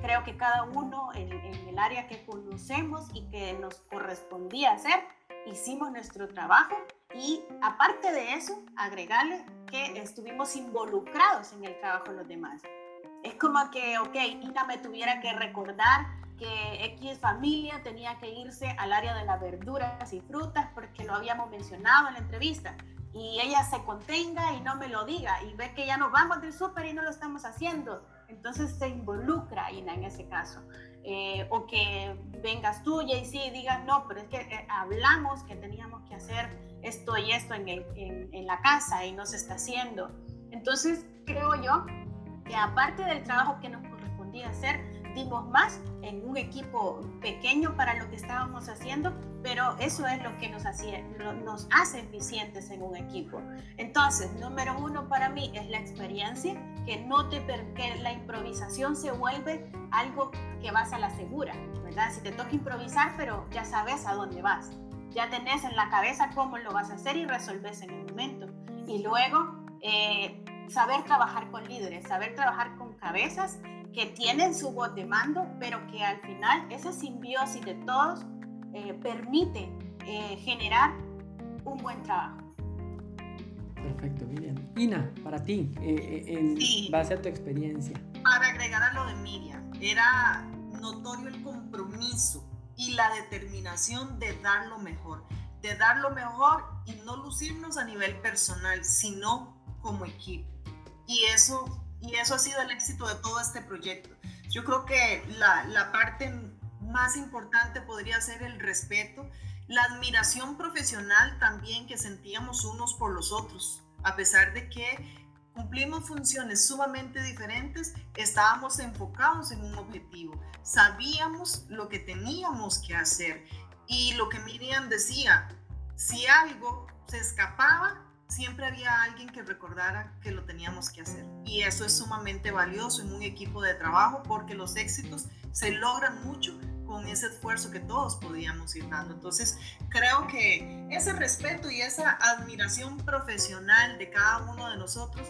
creo que cada uno en, el área que conocemos y que nos correspondía hacer, hicimos nuestro trabajo y aparte de eso, agregarle que estuvimos involucrados en el trabajo de los demás. Es como que, ok, Ina me tuviera que recordar que X familia tenía que irse al área de las verduras y frutas porque lo habíamos mencionado en la entrevista y ella se contenga y no me lo diga y ve que ya nos vamos del súper y no lo estamos haciendo. Entonces se involucra Ina en ese caso. Eh, o que vengas tú, y digas, no, pero es que eh, hablamos que teníamos que hacer esto y esto en, en, en la casa y no se está haciendo. Entonces creo yo que aparte del trabajo que nos correspondía hacer, más en un equipo pequeño para lo que estábamos haciendo, pero eso es lo que nos, hacía, nos hace eficientes en un equipo. Entonces, número uno para mí es la experiencia, que, no te, que la improvisación se vuelve algo que vas a la segura, ¿verdad? Si te toca improvisar, pero ya sabes a dónde vas, ya tenés en la cabeza cómo lo vas a hacer y resolves en el momento. Y luego, eh, saber trabajar con líderes, saber trabajar con cabezas que tienen su voz de mando, pero que al final esa simbiosis de todos eh, permite eh, generar un buen trabajo.
Perfecto, Miriam. Ina, para ti, eh, en base a tu experiencia.
Para agregar a lo de Miriam, era notorio el compromiso y la determinación de dar lo mejor, de dar lo mejor y no lucirnos a nivel personal, sino como equipo. Y eso y eso ha sido el éxito de todo este proyecto. Yo creo que la, la parte más importante podría ser el respeto, la admiración profesional también que sentíamos unos por los otros, a pesar de que cumplimos funciones sumamente diferentes, estábamos enfocados en un objetivo, sabíamos lo que teníamos que hacer y lo que Miriam decía, si algo se escapaba, siempre había alguien que recordara que lo teníamos que hacer. Y eso es sumamente valioso en un equipo de trabajo porque los éxitos se logran mucho con ese esfuerzo que todos podíamos ir dando. Entonces, creo que ese respeto y esa admiración profesional de cada uno de nosotros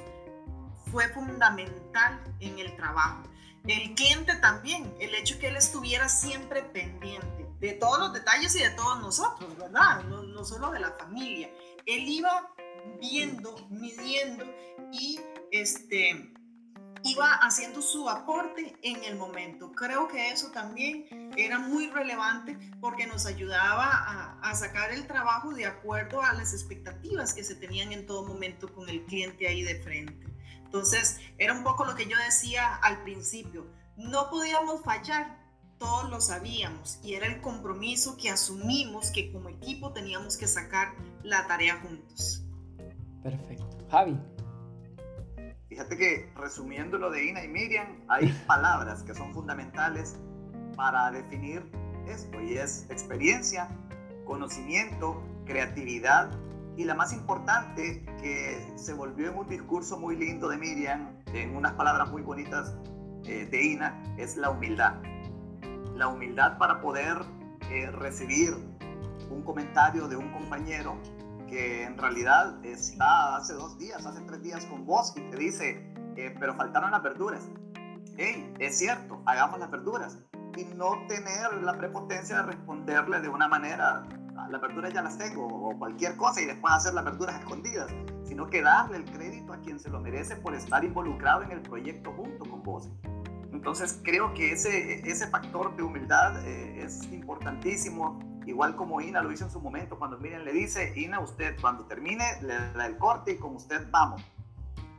fue fundamental en el trabajo. El cliente también, el hecho que él estuviera siempre pendiente de todos los detalles y de todos nosotros, ¿verdad? No, no solo de la familia. Él iba viendo, midiendo y este, iba haciendo su aporte en el momento. Creo que eso también era muy relevante porque nos ayudaba a, sacar el trabajo de acuerdo a las expectativas que se tenían en todo momento con el cliente ahí de frente. Entonces, era un poco lo que yo decía al principio. No podíamos fallar, todos lo sabíamos y era el compromiso que asumimos que como equipo teníamos que sacar la tarea juntos.
Perfecto. Javi.
Fíjate que resumiendo lo de Ina y Miriam, hay palabras que son fundamentales para definir esto y es experiencia, conocimiento, creatividad y la más importante que se volvió en un discurso muy lindo de Miriam, en unas palabras muy bonitas eh, de Ina, es la humildad. La humildad para poder eh, recibir un comentario de un compañero que en realidad está hace dos días, hace tres días con vos y te dice, eh, pero faltaron las verduras. Hey, es cierto, hagamos las verduras. Y no tener la prepotencia de responderle de una manera, ah, las verduras ya las tengo, o cualquier cosa, y después hacer las verduras escondidas, sino que darle el crédito a quien se lo merece por estar involucrado en el proyecto junto con vos. Entonces creo que ese, ese factor de humildad eh, es importantísimo igual como Ina lo hizo en su momento, cuando Miriam le dice, Ina, usted cuando termine le da el corte y con usted vamos.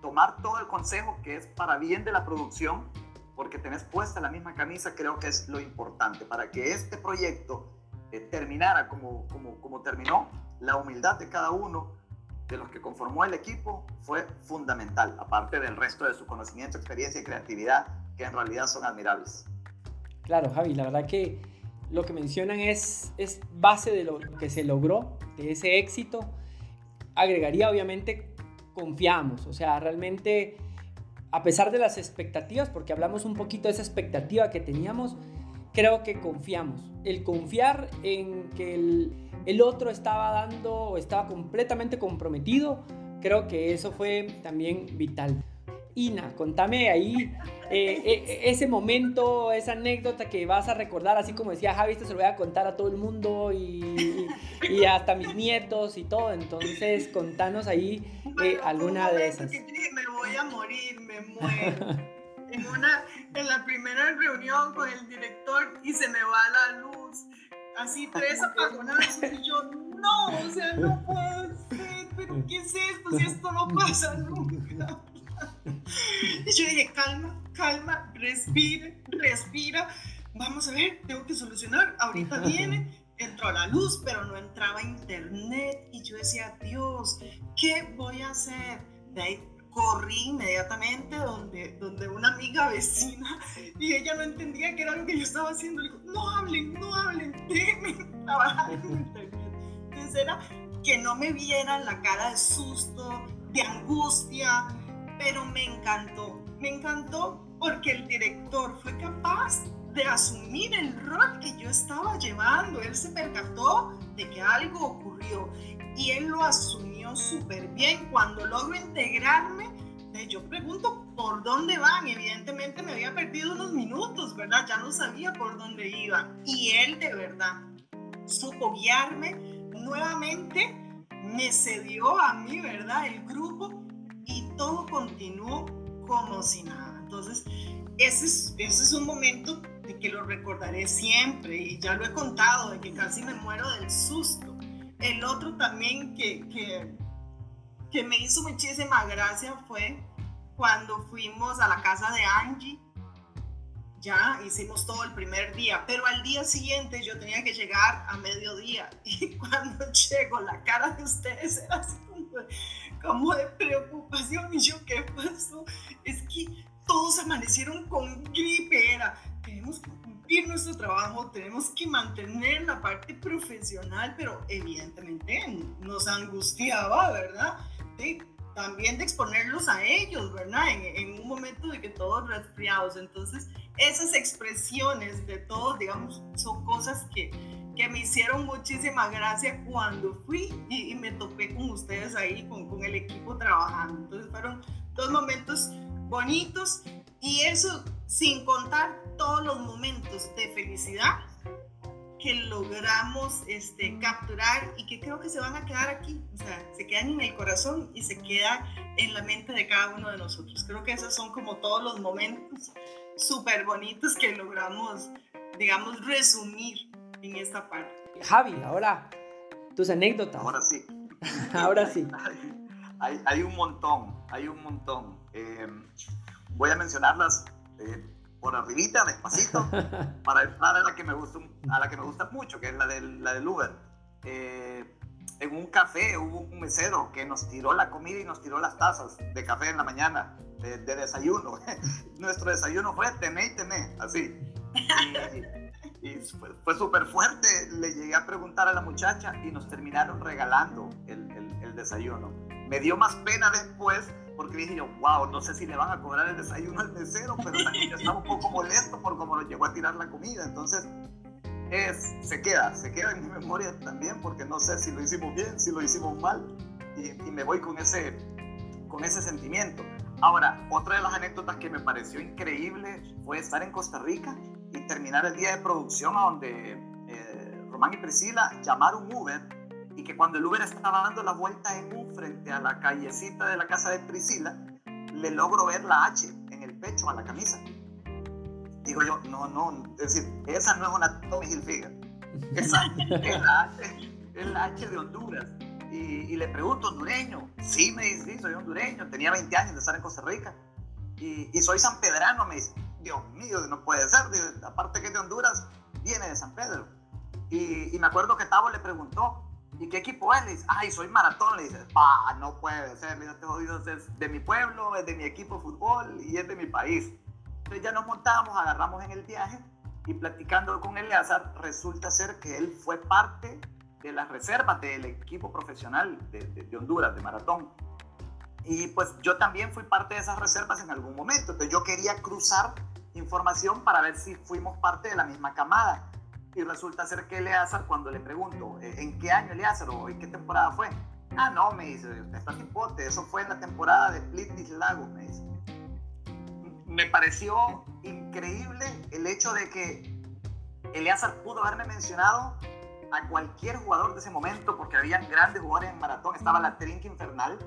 tomar todo el consejo que es para bien de la producción, porque tenés puesta la misma camisa, creo que es lo importante. Para que este proyecto eh, terminara como, como, como terminó, la humildad de cada uno de los que conformó el equipo fue fundamental, aparte del resto de su conocimiento, experiencia y creatividad, que en realidad son admirables.
Claro, Javi, la verdad que lo que mencionan es, es base de lo que se logró, de ese éxito. Agregaría, obviamente, confiamos, o sea, realmente, a pesar de las expectativas, porque hablamos un poquito de esa expectativa que teníamos, creo que confiamos. El confiar en que el, el otro estaba dando o estaba completamente comprometido, creo que eso fue también vital. Ina, contame ahí eh, eh, ese momento, esa anécdota que vas a recordar, así como decía Javi, esto se lo voy a contar a todo el mundo y, y, hasta mis nietos y todo. Entonces, contanos ahí eh, alguna de esas.
Que me voy a morir, me muero. en, una, en la primera reunión con el director y se me va la luz. Así tres apagonados y yo, no, o sea, no puedo ser, pero ¿qué es esto? Si esto no pasa nunca. Y yo dije, calma, calma, respira, respira. Vamos a ver, tengo que solucionar. Ahorita viene, entró la luz, pero no entraba internet. Y yo decía, Dios, ¿qué voy a hacer? De ahí corrí inmediatamente donde, donde una amiga vecina y ella no entendía qué era lo que yo estaba haciendo. Le dijo, no hablen, no hablen, déjenme trabajar en internet. Entonces era que no me vieran la cara de susto, de angustia, pero me encantó. Me encantó porque el director fue capaz de asumir el rol que yo estaba llevando. Él se percató de que algo ocurrió y él lo asumió súper bien. Cuando logro integrarme, eh, yo pregunto por dónde van. Evidentemente me había perdido unos minutos, ¿verdad? Ya no sabía por dónde iba. Y él de verdad supo guiarme nuevamente, me cedió a mí, ¿verdad? El grupo y todo continuó como si nada. Entonces, ese es, ese es un momento de que lo recordaré siempre y ya lo he contado, de que casi me muero del susto. El otro también que, que, que me hizo muchísima gracia fue cuando fuimos a la casa de Angie. Ya hicimos todo el primer día, pero al día siguiente yo tenía que llegar a mediodía y cuando llego la cara de ustedes era así como como de preocupación. Y yo, ¿qué pasó? Es que todos amanecieron con gripe. Era, tenemos que cumplir nuestro trabajo, tenemos que mantener la parte profesional, pero evidentemente nos angustiaba, ¿verdad? también de exponerlos a ellos, ¿verdad? En, en, un momento de que todos resfriados. Entonces, esas expresiones de todos, digamos, son cosas que, que me hicieron muchísima gracia cuando fui y, me topé con ustedes ahí, con, con, el equipo trabajando. Entonces fueron dos momentos bonitos y eso sin contar todos los momentos de felicidad que logramos este, capturar y que creo que se van a quedar aquí, o sea, se quedan en el corazón y se quedan en la mente de cada uno de nosotros. Creo que esos son como todos los momentos súper bonitos que logramos, digamos, resumir en esta parte.
Javi, ahora tus anécdotas.
Ahora sí.
ahora sí.
Hay, hay, un montón, hay un montón. Eh, voy a mencionarlas eh, por arribita, despacito, para entrar a la que me gusta, a la que me gusta mucho, que es la del, la del Uber. Eh, en un café hubo un mesero que nos tiró la comida y nos tiró las tazas de café en la mañana de, desayuno. Nuestro desayuno fue tené y tené, así. Y, fue, fue súper fuerte. Le llegué a preguntar a la muchacha y nos terminaron regalando el, el, el desayuno. Me dio más pena después porque dije yo, wow, no sé si le van a cobrar el desayuno al mesero, pero también estaba un poco molesto por cómo lo llegó a tirar la comida. Entonces, es, se queda, se queda en mi memoria también, porque no sé si lo hicimos bien, si lo hicimos mal, y, y me voy con ese, con ese sentimiento. Ahora, otra de las anécdotas que me pareció increíble fue estar en Costa Rica y terminar el día de producción donde eh, Román y Priscila llamaron Uber y que cuando el Uber estaba dando la vuelta en U frente a la callecita de la casa de Priscila, le logro ver la H en el pecho a la camisa. Digo yo, no, no, es decir, esa no es una Tommy Hilfiger. Esa es la H, es la H de Honduras. y, le pregunto, ¿hondureño? Sí, me dice, sí, soy hondureño, tenía 20 años de estar en Costa Rica. Y, y soy sanpedrano, me dice, Dios mío, no puede ser, aparte que es de Honduras, viene de San Pedro. Y, y, me acuerdo que Tavo le preguntó, ¿y qué equipo es? Le dice, ay, soy maratón. Le dice, pa, no puede ser, mira, este jodido es de mi pueblo, es de mi equipo de fútbol y es de mi país. Entonces ya nos montamos, agarramos en el viaje y platicando con Eleazar, resulta ser que él fue parte de las reservas del equipo profesional de, de, Honduras, de maratón. Y pues yo también fui parte de esas reservas en algún momento. Entonces yo quería cruzar información para ver si fuimos parte de la misma camada. Y resulta ser que Eleazar, cuando le pregunto, eh, ¿en qué año Eleazar o en qué temporada fue? Ah, no, me dice, está hipote, eso fue en la temporada de Plitis Lago, me dice. Me pareció increíble el hecho de que Eleazar pudo haberme mencionado a cualquier jugador de ese momento, porque había grandes jugadores en maratón. Estaba la Trinca Infernal,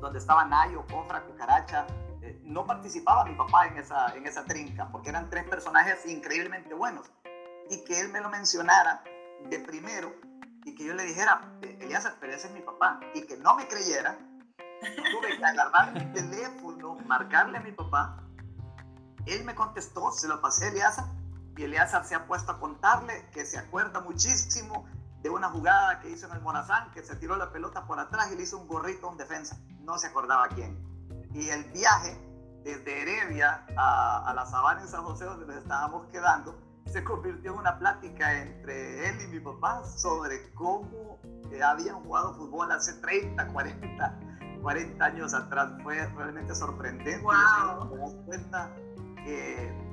donde estaba Nayo, Cofra, Cucaracha. Eh, no participaba mi papá en esa, en esa trinca, porque eran tres personajes increíblemente buenos. Y que él me lo mencionara de primero y que yo le dijera, eh, Elías, pero ese es mi papá, y que no me creyera, tuve que agarrar mi teléfono, marcarle a mi papá. Él me contestó, se lo pasé a Elías y Eleazar se ha puesto a contarle que se acuerda muchísimo de una jugada que hizo en el Morazán, que se tiró la pelota por atrás y le hizo un gorrito a un defensa. No se acordaba quién. Y el viaje desde Heredia a, la sabana en San José, donde nos estábamos quedando, se convirtió en una plática entre él y mi papá sobre cómo eh, habían jugado fútbol hace 30, 40, 40 años atrás. Fue realmente sorprendente. Wow. Nos cuenta que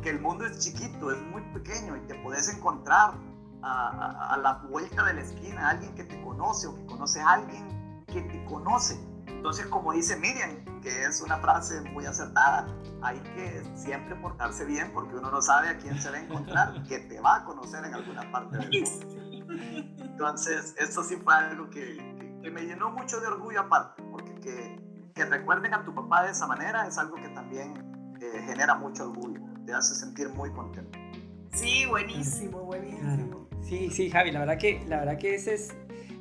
que el mundo es chiquito, es muy pequeño y te puedes encontrar a, la vuelta de la esquina a alguien que te conoce o que conoce a alguien que te conoce. Entonces, como dice Miriam, que es una frase muy acertada, hay que siempre portarse bien porque uno no sabe a quién se va a encontrar, que te va a conocer en alguna parte del mundo. Entonces, eso sí fue algo que, que, me llenó mucho de orgullo aparte, porque que, que, recuerden a tu papá de esa manera es algo que también eh, genera mucho orgullo te hace sentir muy contento.
Sí, buenísimo, buenísimo.
Sí, sí, Javi, la verdad que, la verdad que ese es...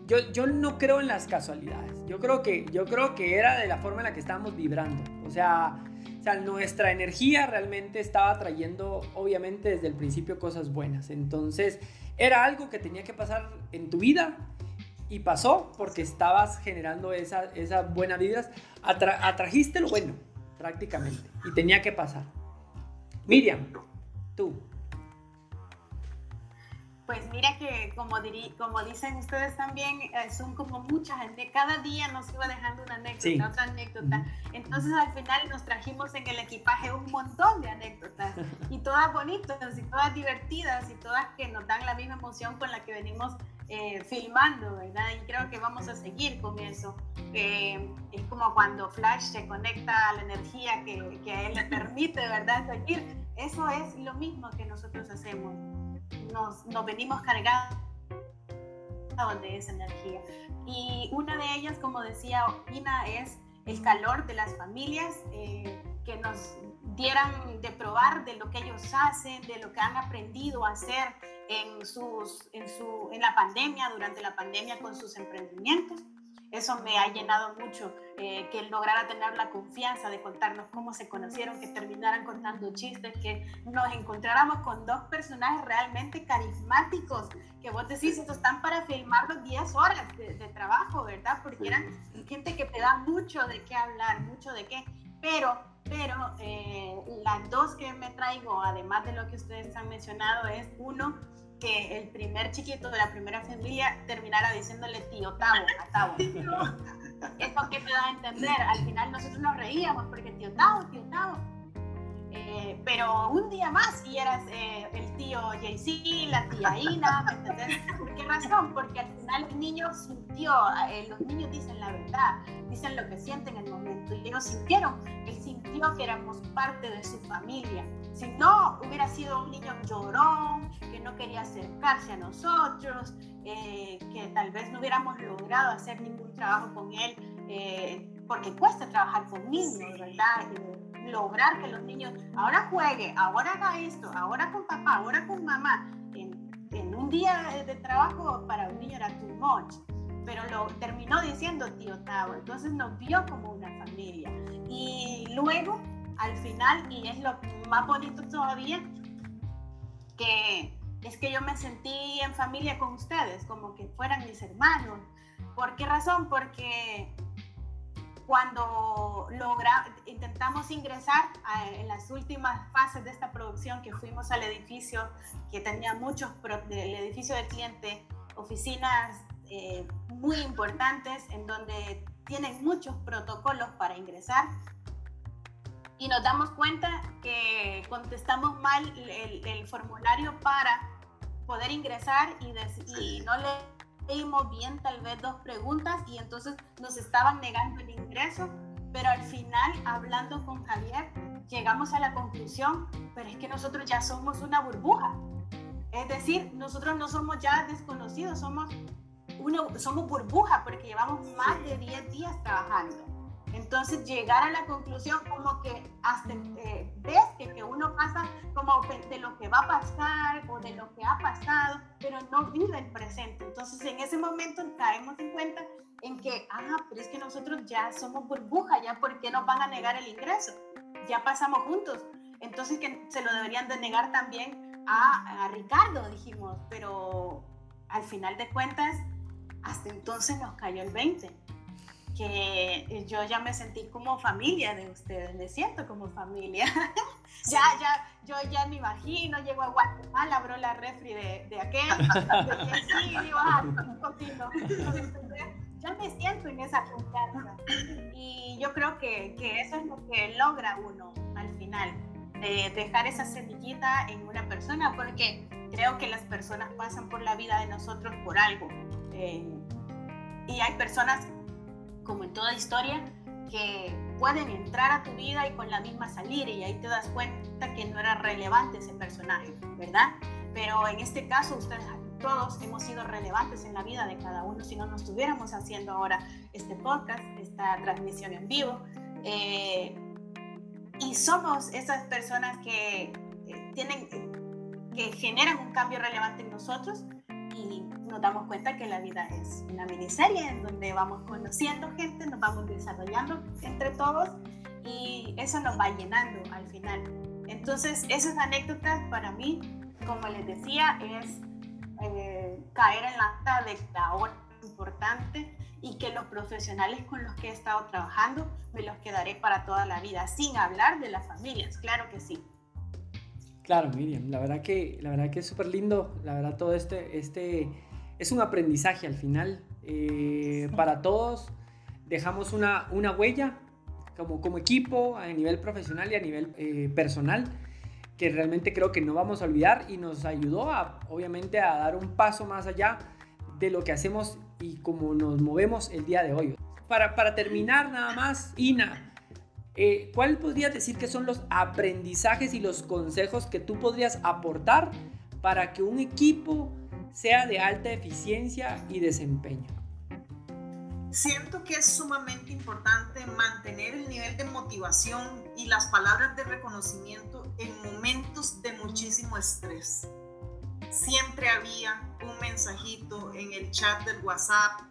Yo, yo no creo en las casualidades. Yo creo, que, yo creo que era de la forma en la que estábamos vibrando. O sea, o sea, nuestra energía realmente estaba trayendo, obviamente, desde el principio cosas buenas. Entonces, era algo que tenía que pasar en tu vida y pasó porque estabas generando esas esa buenas vibras. atrajiste lo bueno, prácticamente, y tenía que pasar. Miriam, tú.
Pues mira que como, como dicen ustedes también, eh, son como muchas, de cada día nos iba dejando una anécdota, otra anécdota. Entonces al final nos trajimos en el equipaje un montón de anécdotas y todas bonitas y todas divertidas y todas que nos dan la misma emoción con la que venimos eh, filmando, ¿verdad? Y creo que vamos a seguir con eso. Eh, es como cuando Flash se conecta a la energía que, que a él le permite, ¿verdad? Seguir. Eso es lo mismo que nosotros hacemos nos, nos venimos cargando de esa energía. Y una de ellas, como decía Ina, es el calor de las familias eh, que nos dieran de probar de lo que ellos hacen, de lo que han aprendido a hacer en, sus, en, su, en la pandemia, durante la pandemia con sus emprendimientos. Eso me ha llenado mucho, eh, que él lograra tener la confianza de contarnos cómo se conocieron, que terminaran contando chistes, que nos encontráramos con dos personajes realmente carismáticos, que vos decís, estos están para filmar los 10 horas de, trabajo, ¿verdad? Porque eran gente que te da mucho de qué hablar, mucho de qué, pero, pero eh, las dos que me traigo, además de lo que ustedes han mencionado, es uno, que el primer chiquito de la primera familia terminara diciéndole tío Tavo a Tavo. Eso que me da a entender. Al final nosotros nos reíamos porque tío Tavo, tío Tavo. Eh, pero un día más y eras eh, el tío JC, la tía Ina, ¿me entendés? ¿Por qué razón? Porque al final el niño sintió, eh, los niños dicen la verdad, dicen lo que sienten en el momento y ellos sintieron, él sintió que éramos parte de su familia. Si no, hubiera sido un niño llorón, que no quería acercarse a nosotros, que tal vez no hubiéramos logrado hacer ningún trabajo con él, porque cuesta trabajar con niños, ¿verdad? Lograr que los niños ahora juegue, ahora haga esto, ahora con papá, ahora con mamá, en, en un día de, trabajo para un niño era too much. pero lo terminó diciendo tío Tavo, entonces nos vio como una familia. Y luego, al final, y es lo más bonito todavía, que es que yo me sentí en familia con ustedes, como que fueran mis hermanos. ¿Por qué razón? Porque cuando logra, intentamos ingresar en las últimas fases de esta producción, que fuimos al edificio que tenía muchos, el edificio del cliente, oficinas eh, muy importantes en donde tienen muchos protocolos para ingresar. Y nos damos cuenta que contestamos mal el, formulario para poder ingresar y, y no le leímos bien tal vez dos preguntas y entonces nos estaban negando el ingreso, pero al final, hablando con Javier, llegamos a la conclusión, pero es que nosotros ya somos una burbuja. Es decir, nosotros no somos ya desconocidos, somos, uno, somos burbuja porque llevamos más de 10 días trabajando. Entonces llegar a la conclusión como que hasta eh, ves que, que, uno pasa como de lo que va a pasar o de lo que ha pasado, pero no vive el presente. Entonces en ese momento caemos en cuenta en que, ah, pero es que nosotros ya somos burbuja, ya ¿por qué nos van a negar el ingreso? Ya pasamos juntos. Entonces que se lo deberían de negar también a, a Ricardo, dijimos, pero al final de cuentas, hasta entonces nos cayó el 20 que yo ya me sentí como familia de ustedes, me siento como familia. ya, ya, yo ya me imagino, llego a Guatemala, abro la refri de, de aquel, sí, digo, ah, ya me siento en esa confianza. Y yo creo que, que, eso es lo que logra uno al final, de dejar esa semillita en una persona, porque creo que las personas pasan por la vida de nosotros por algo. Eh, y hay personas como en toda historia, que pueden entrar a tu vida y con la misma salir y ahí te das cuenta que no era relevante ese personaje, ¿verdad? Pero en este caso ustedes todos hemos sido relevantes en la vida de cada uno si no nos estuviéramos haciendo ahora este podcast, esta transmisión en vivo. Eh, y somos esas personas que eh, tienen, que generan un cambio relevante en nosotros y nos damos cuenta que la vida es una miniserie en donde vamos conociendo gente, nos vamos desarrollando entre todos y eso nos va llenando al final. Entonces, esas anécdotas para mí, como les decía, es eh, caer en la de la hora importante y que los profesionales con los que he estado trabajando me los quedaré para toda la vida, sin hablar de las familias, claro que sí.
Claro, Miriam, la verdad que, la verdad que es súper lindo, la verdad todo este, este es un aprendizaje al final eh, para todos. Dejamos una, una huella como, como equipo a nivel profesional y a nivel eh, personal que realmente creo que no vamos a olvidar y nos ayudó a, obviamente a dar un paso más allá de lo que hacemos y cómo nos movemos el día de hoy. Para, para terminar nada más, Ina, eh, ¿cuál podrías decir que son los aprendizajes y los consejos que tú podrías aportar para que un equipo sea de alta eficiencia y desempeño?
Siento que es sumamente importante mantener el nivel de motivación y las palabras de reconocimiento en momentos de muchísimo estrés. Siempre había un mensajito en el chat del WhatsApp,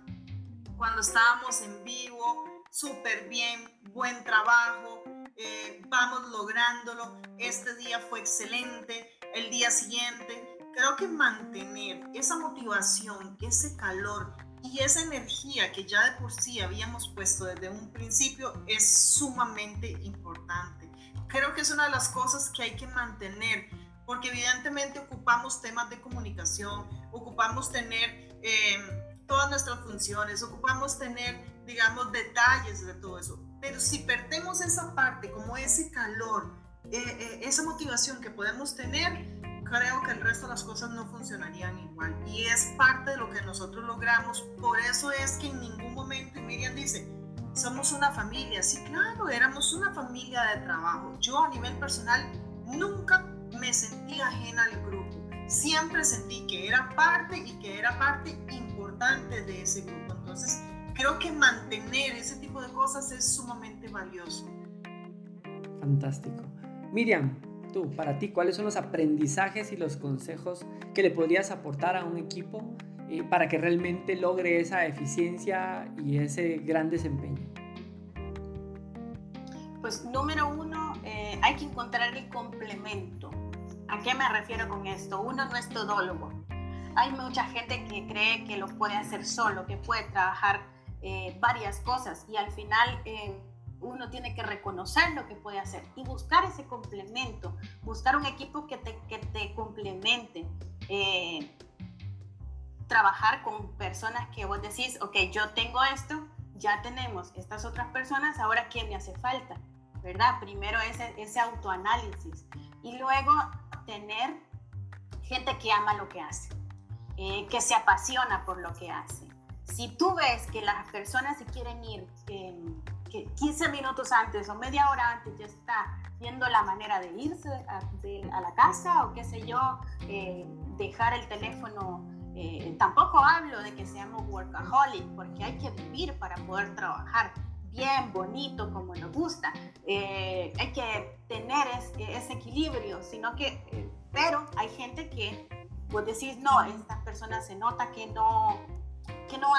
cuando estábamos en vivo, súper bien, buen trabajo, eh, vamos lográndolo, este día fue excelente, el día siguiente. Creo que mantener esa motivación, ese calor y esa energía que ya de por sí habíamos puesto desde un principio es sumamente importante. Creo que es una de las cosas que hay que mantener porque evidentemente ocupamos temas de comunicación, ocupamos tener eh, todas nuestras funciones, ocupamos tener digamos, detalles de todo eso. Pero si perdemos esa parte, como ese calor, eh, eh, esa motivación que podemos tener, creo que el resto de las cosas no funcionarían igual. Y es parte de lo que nosotros logramos. Por eso es que en ningún momento, y Miriam dice, somos una familia. Sí, claro, éramos una familia de trabajo. Yo a nivel personal nunca me sentí ajena al grupo. Siempre sentí que era parte y que era parte importante de ese grupo. Entonces, creo que mantener ese tipo de cosas es sumamente valioso.
Fantástico. Miriam, tú, para ti, ¿cuáles son los aprendizajes y los consejos que le podrías aportar a un equipo eh, para que realmente logre esa eficiencia y ese gran desempeño?
Pues número uno, eh, hay que encontrar el complemento. ¿A qué me refiero con esto? Uno no es todólogo. Hay mucha gente que cree que lo puede hacer solo, que puede trabajar eh, varias cosas y al final uno tiene que reconocer lo que puede hacer y buscar ese complemento, buscar un equipo que te, que te complemente trabajar con personas que vos decís, ok, yo tengo esto, ya tenemos estas otras personas, ahora ¿qué me hace falta? ¿Verdad? Primero ese, ese autoanálisis y luego tener gente que ama lo que hace, eh, que se apasiona por lo que hace. Si tú ves que las personas se quieren ir que 15 minutos antes o media hora antes ya está viendo la manera de irse a, la casa o qué sé yo, eh, dejar el teléfono eh, tampoco hablo de que seamos workaholic, porque hay que vivir para poder trabajar bien, bonito, como nos gusta. Eh, hay que tener ese equilibrio, sino que, pero hay gente que vos decís, no, esta persona se nota que no, que no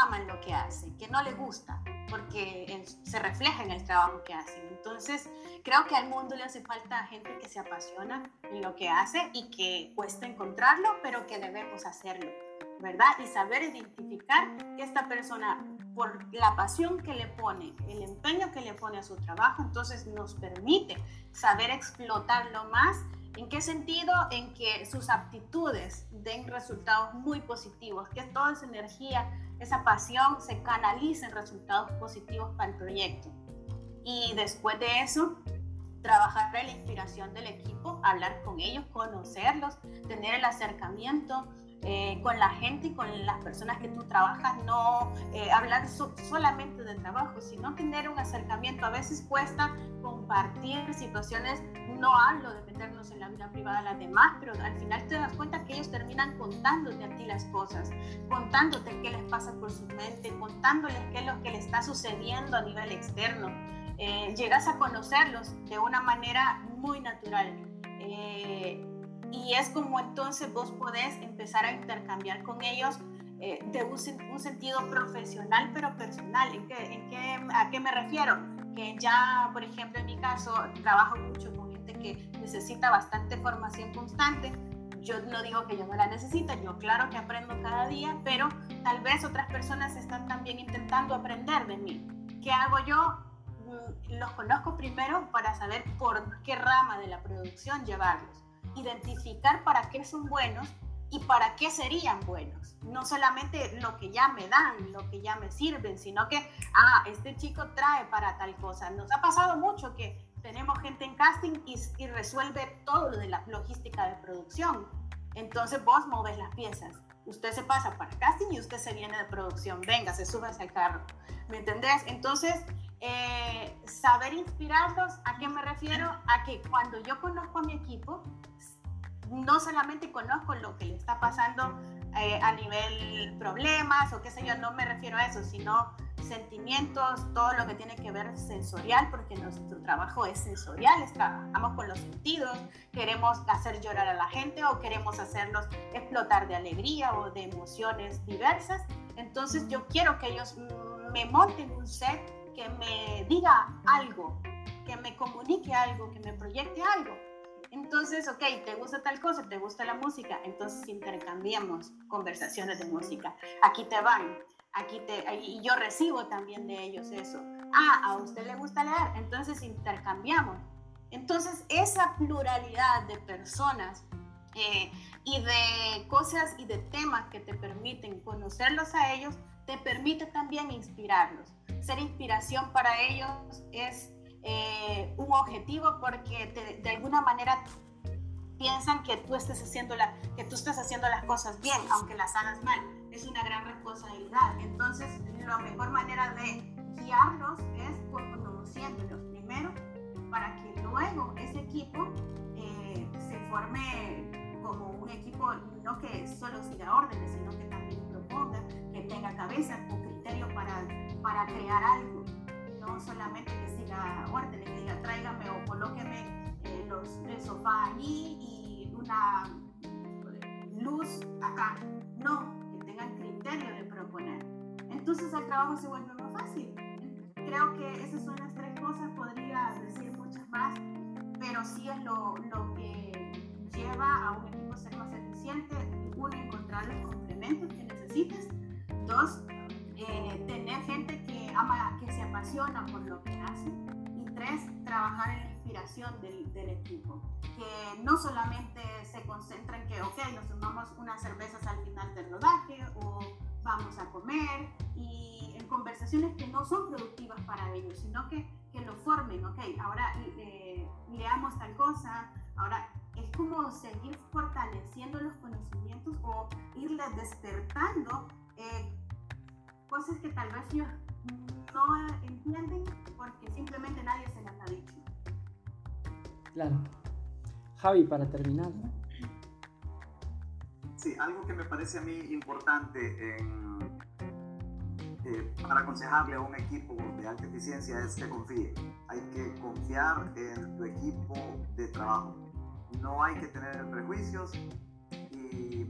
aman lo que hacen, que no le gusta, porque se refleja en el trabajo que hacen. Entonces, creo que al mundo le hace falta gente que se apasiona en lo que hace y que cuesta encontrarlo, pero que debemos hacerlo. ¿verdad? Y saber identificar que esta persona, por la pasión que le pone, el empeño que le pone a su trabajo, entonces nos permite saber explotarlo más. ¿En qué sentido? En que sus aptitudes den resultados muy positivos, que toda esa energía, esa pasión se canalice en resultados positivos para el proyecto. Y después de eso, trabajar la inspiración del equipo, hablar con ellos, conocerlos, tener el acercamiento, eh, con la gente y con las personas que tú trabajas, no eh, hablar solamente de trabajo, sino tener un acercamiento. A veces cuesta compartir situaciones, no hablo de meternos en la vida privada de las demás, pero al final te das cuenta que ellos terminan contándote a ti las cosas, contándote qué les pasa por su mente, contándoles qué es lo que le está sucediendo a nivel externo. Eh, llegas a conocerlos de una manera muy natural. Eh, y es como entonces vos podés empezar a intercambiar con ellos eh, de un, un, sentido profesional pero personal. ¿En qué, en qué, ¿A qué me refiero? Que ya, por ejemplo, en mi caso, trabajo mucho con gente que necesita bastante formación constante. Yo no digo que yo no la necesite, yo claro que aprendo cada día, pero tal vez otras personas están también intentando aprender de mí. ¿Qué hago yo? Mm, los conozco primero para saber por qué rama de la producción llevarlos identificar para qué son buenos y para qué serían buenos. No solamente lo que ya me dan, lo que ya me sirven, sino que, ah, este chico trae para tal cosa. Nos ha pasado mucho que tenemos gente en casting y, resuelve todo lo de la logística de producción. Entonces vos moves las piezas. Usted se pasa para casting y usted se viene de producción. Venga, se sube al carro. ¿Me entendés? Entonces, eh, saber inspirarlos, ¿a qué me refiero? A que cuando yo conozco a mi equipo, no solamente conozco lo que le está pasando eh, a nivel problemas o qué sé yo, no me refiero a eso, sino sentimientos, todo lo que tiene que ver sensorial, porque nuestro trabajo es sensorial, trabajamos con los sentidos, queremos hacer llorar a la gente o queremos hacerlos explotar de alegría o de emociones diversas. Entonces yo quiero que ellos me monten un set que me diga algo, que me comunique algo, que me proyecte algo. Entonces, ok, te gusta tal cosa, te gusta la música, entonces intercambiamos conversaciones de música. Aquí te van, aquí te, y yo recibo también de ellos eso. Ah, a usted le gusta leer, entonces intercambiamos. Entonces, esa pluralidad de personas eh, y de cosas y de temas que te permiten conocerlos a ellos, te permite también inspirarlos. Ser inspiración para ellos es eh, un objetivo porque de alguna manera piensan que tú, estés haciendo la, que tú estás haciendo las cosas bien, aunque las hagas mal. Es una gran responsabilidad. Entonces, la mejor manera de guiarlos es conociéndolos primero para que luego ese equipo eh, se forme como un equipo no que solo siga órdenes, sino que también proponga, que tenga cabeza o criterio para, para crear algo no solamente que siga órdenes, que diga tráigame o colóqueme eh, los, el sofá allí y una luz acá. No, que tengan criterio de proponer. Entonces el trabajo se vuelve más fácil. Creo que esas son las tres cosas, podría decir muchas más, pero sí es lo, lo que lleva a un equipo a ser más eficiente. Uno, encontrar los complementos que necesitas. Dos, eh, tener gente que ama, que se apasiona por lo que hace. Y tres, trabajar en la inspiración del, del equipo. Que no solamente se concentra en que, ok, nos tomamos unas cervezas al final del rodaje o vamos a comer y en conversaciones que no son productivas para ellos, sino que, que lo formen, ok, ahora eh, leamos tal cosa, ahora es como seguir fortaleciendo los conocimientos o irles despertando eh, cosas que tal vez ellos no entienden porque simplemente nadie se las ha dicho.
Claro. Javi, para terminar.
Sí, algo que me parece a mí importante en, eh, para aconsejarle a un equipo de alta eficiencia es que confíe. Hay que confiar en tu equipo de trabajo. No hay que tener prejuicios y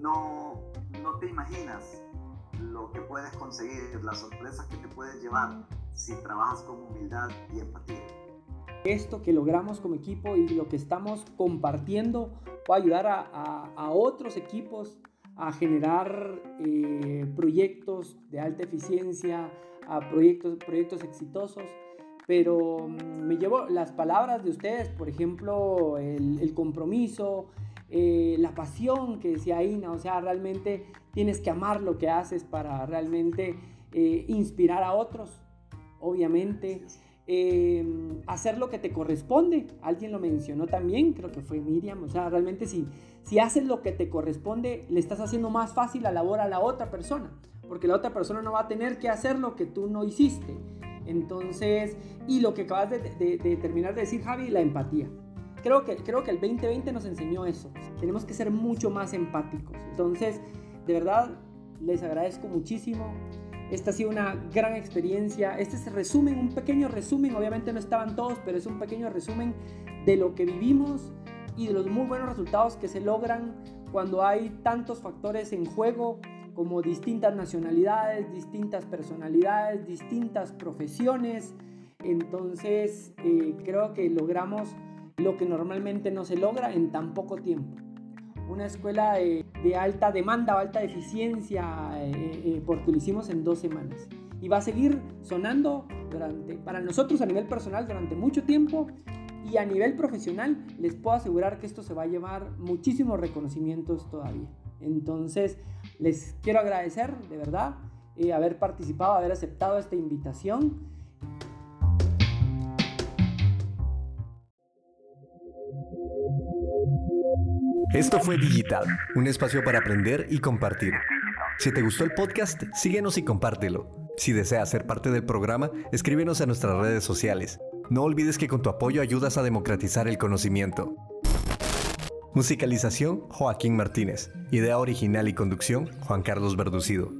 no, no te imaginas lo que puedes conseguir, las sorpresas que te puedes llevar si trabajas con humildad y empatía.
Esto que logramos como equipo y lo que estamos compartiendo va a ayudar a, a, otros equipos a generar eh, proyectos de alta eficiencia, a proyectos, proyectos exitosos. Pero mm, me llevo las palabras de ustedes, por ejemplo, el, el compromiso, eh, la pasión que decía Ina, o sea, realmente tienes que amar lo que haces para realmente eh, inspirar a otros, obviamente. Eh, hacer lo que te corresponde, alguien lo mencionó también, creo que fue Miriam, o sea, realmente si, si haces lo que te corresponde, le estás haciendo más fácil la labor a la otra persona, porque la otra persona no va a tener que hacer lo que tú no hiciste. Entonces, y lo que acabas de, de terminar de decir, Javi, la empatía. Creo que, creo que el 2020 nos enseñó eso. Tenemos que ser mucho más empáticos. Entonces, de verdad, les agradezco muchísimo. Esta ha sido una gran experiencia. Este es resumen, un pequeño resumen. Obviamente no estaban todos, pero es un pequeño resumen de lo que vivimos y de los muy buenos resultados que se logran cuando hay tantos factores en juego como distintas nacionalidades, distintas personalidades, distintas profesiones. Entonces, eh, creo que logramos lo que normalmente no se logra en tan poco tiempo. Una escuela de, alta demanda o alta eficiencia eh, eh, porque lo hicimos en dos semanas. Y va a seguir sonando durante, para nosotros a nivel personal durante mucho tiempo y a nivel profesional les puedo asegurar que esto se va a llevar muchísimos reconocimientos todavía. Entonces les quiero agradecer de verdad eh, haber participado, haber aceptado esta invitación
Esto fue Digital, un espacio para aprender y compartir. Si te gustó el podcast, síguenos y compártelo. Si deseas ser parte del programa, escríbenos a nuestras redes sociales. No olvides que con tu apoyo ayudas a democratizar el conocimiento. Musicalización, Joaquín Martínez. Idea original y conducción, Juan Carlos Verducido.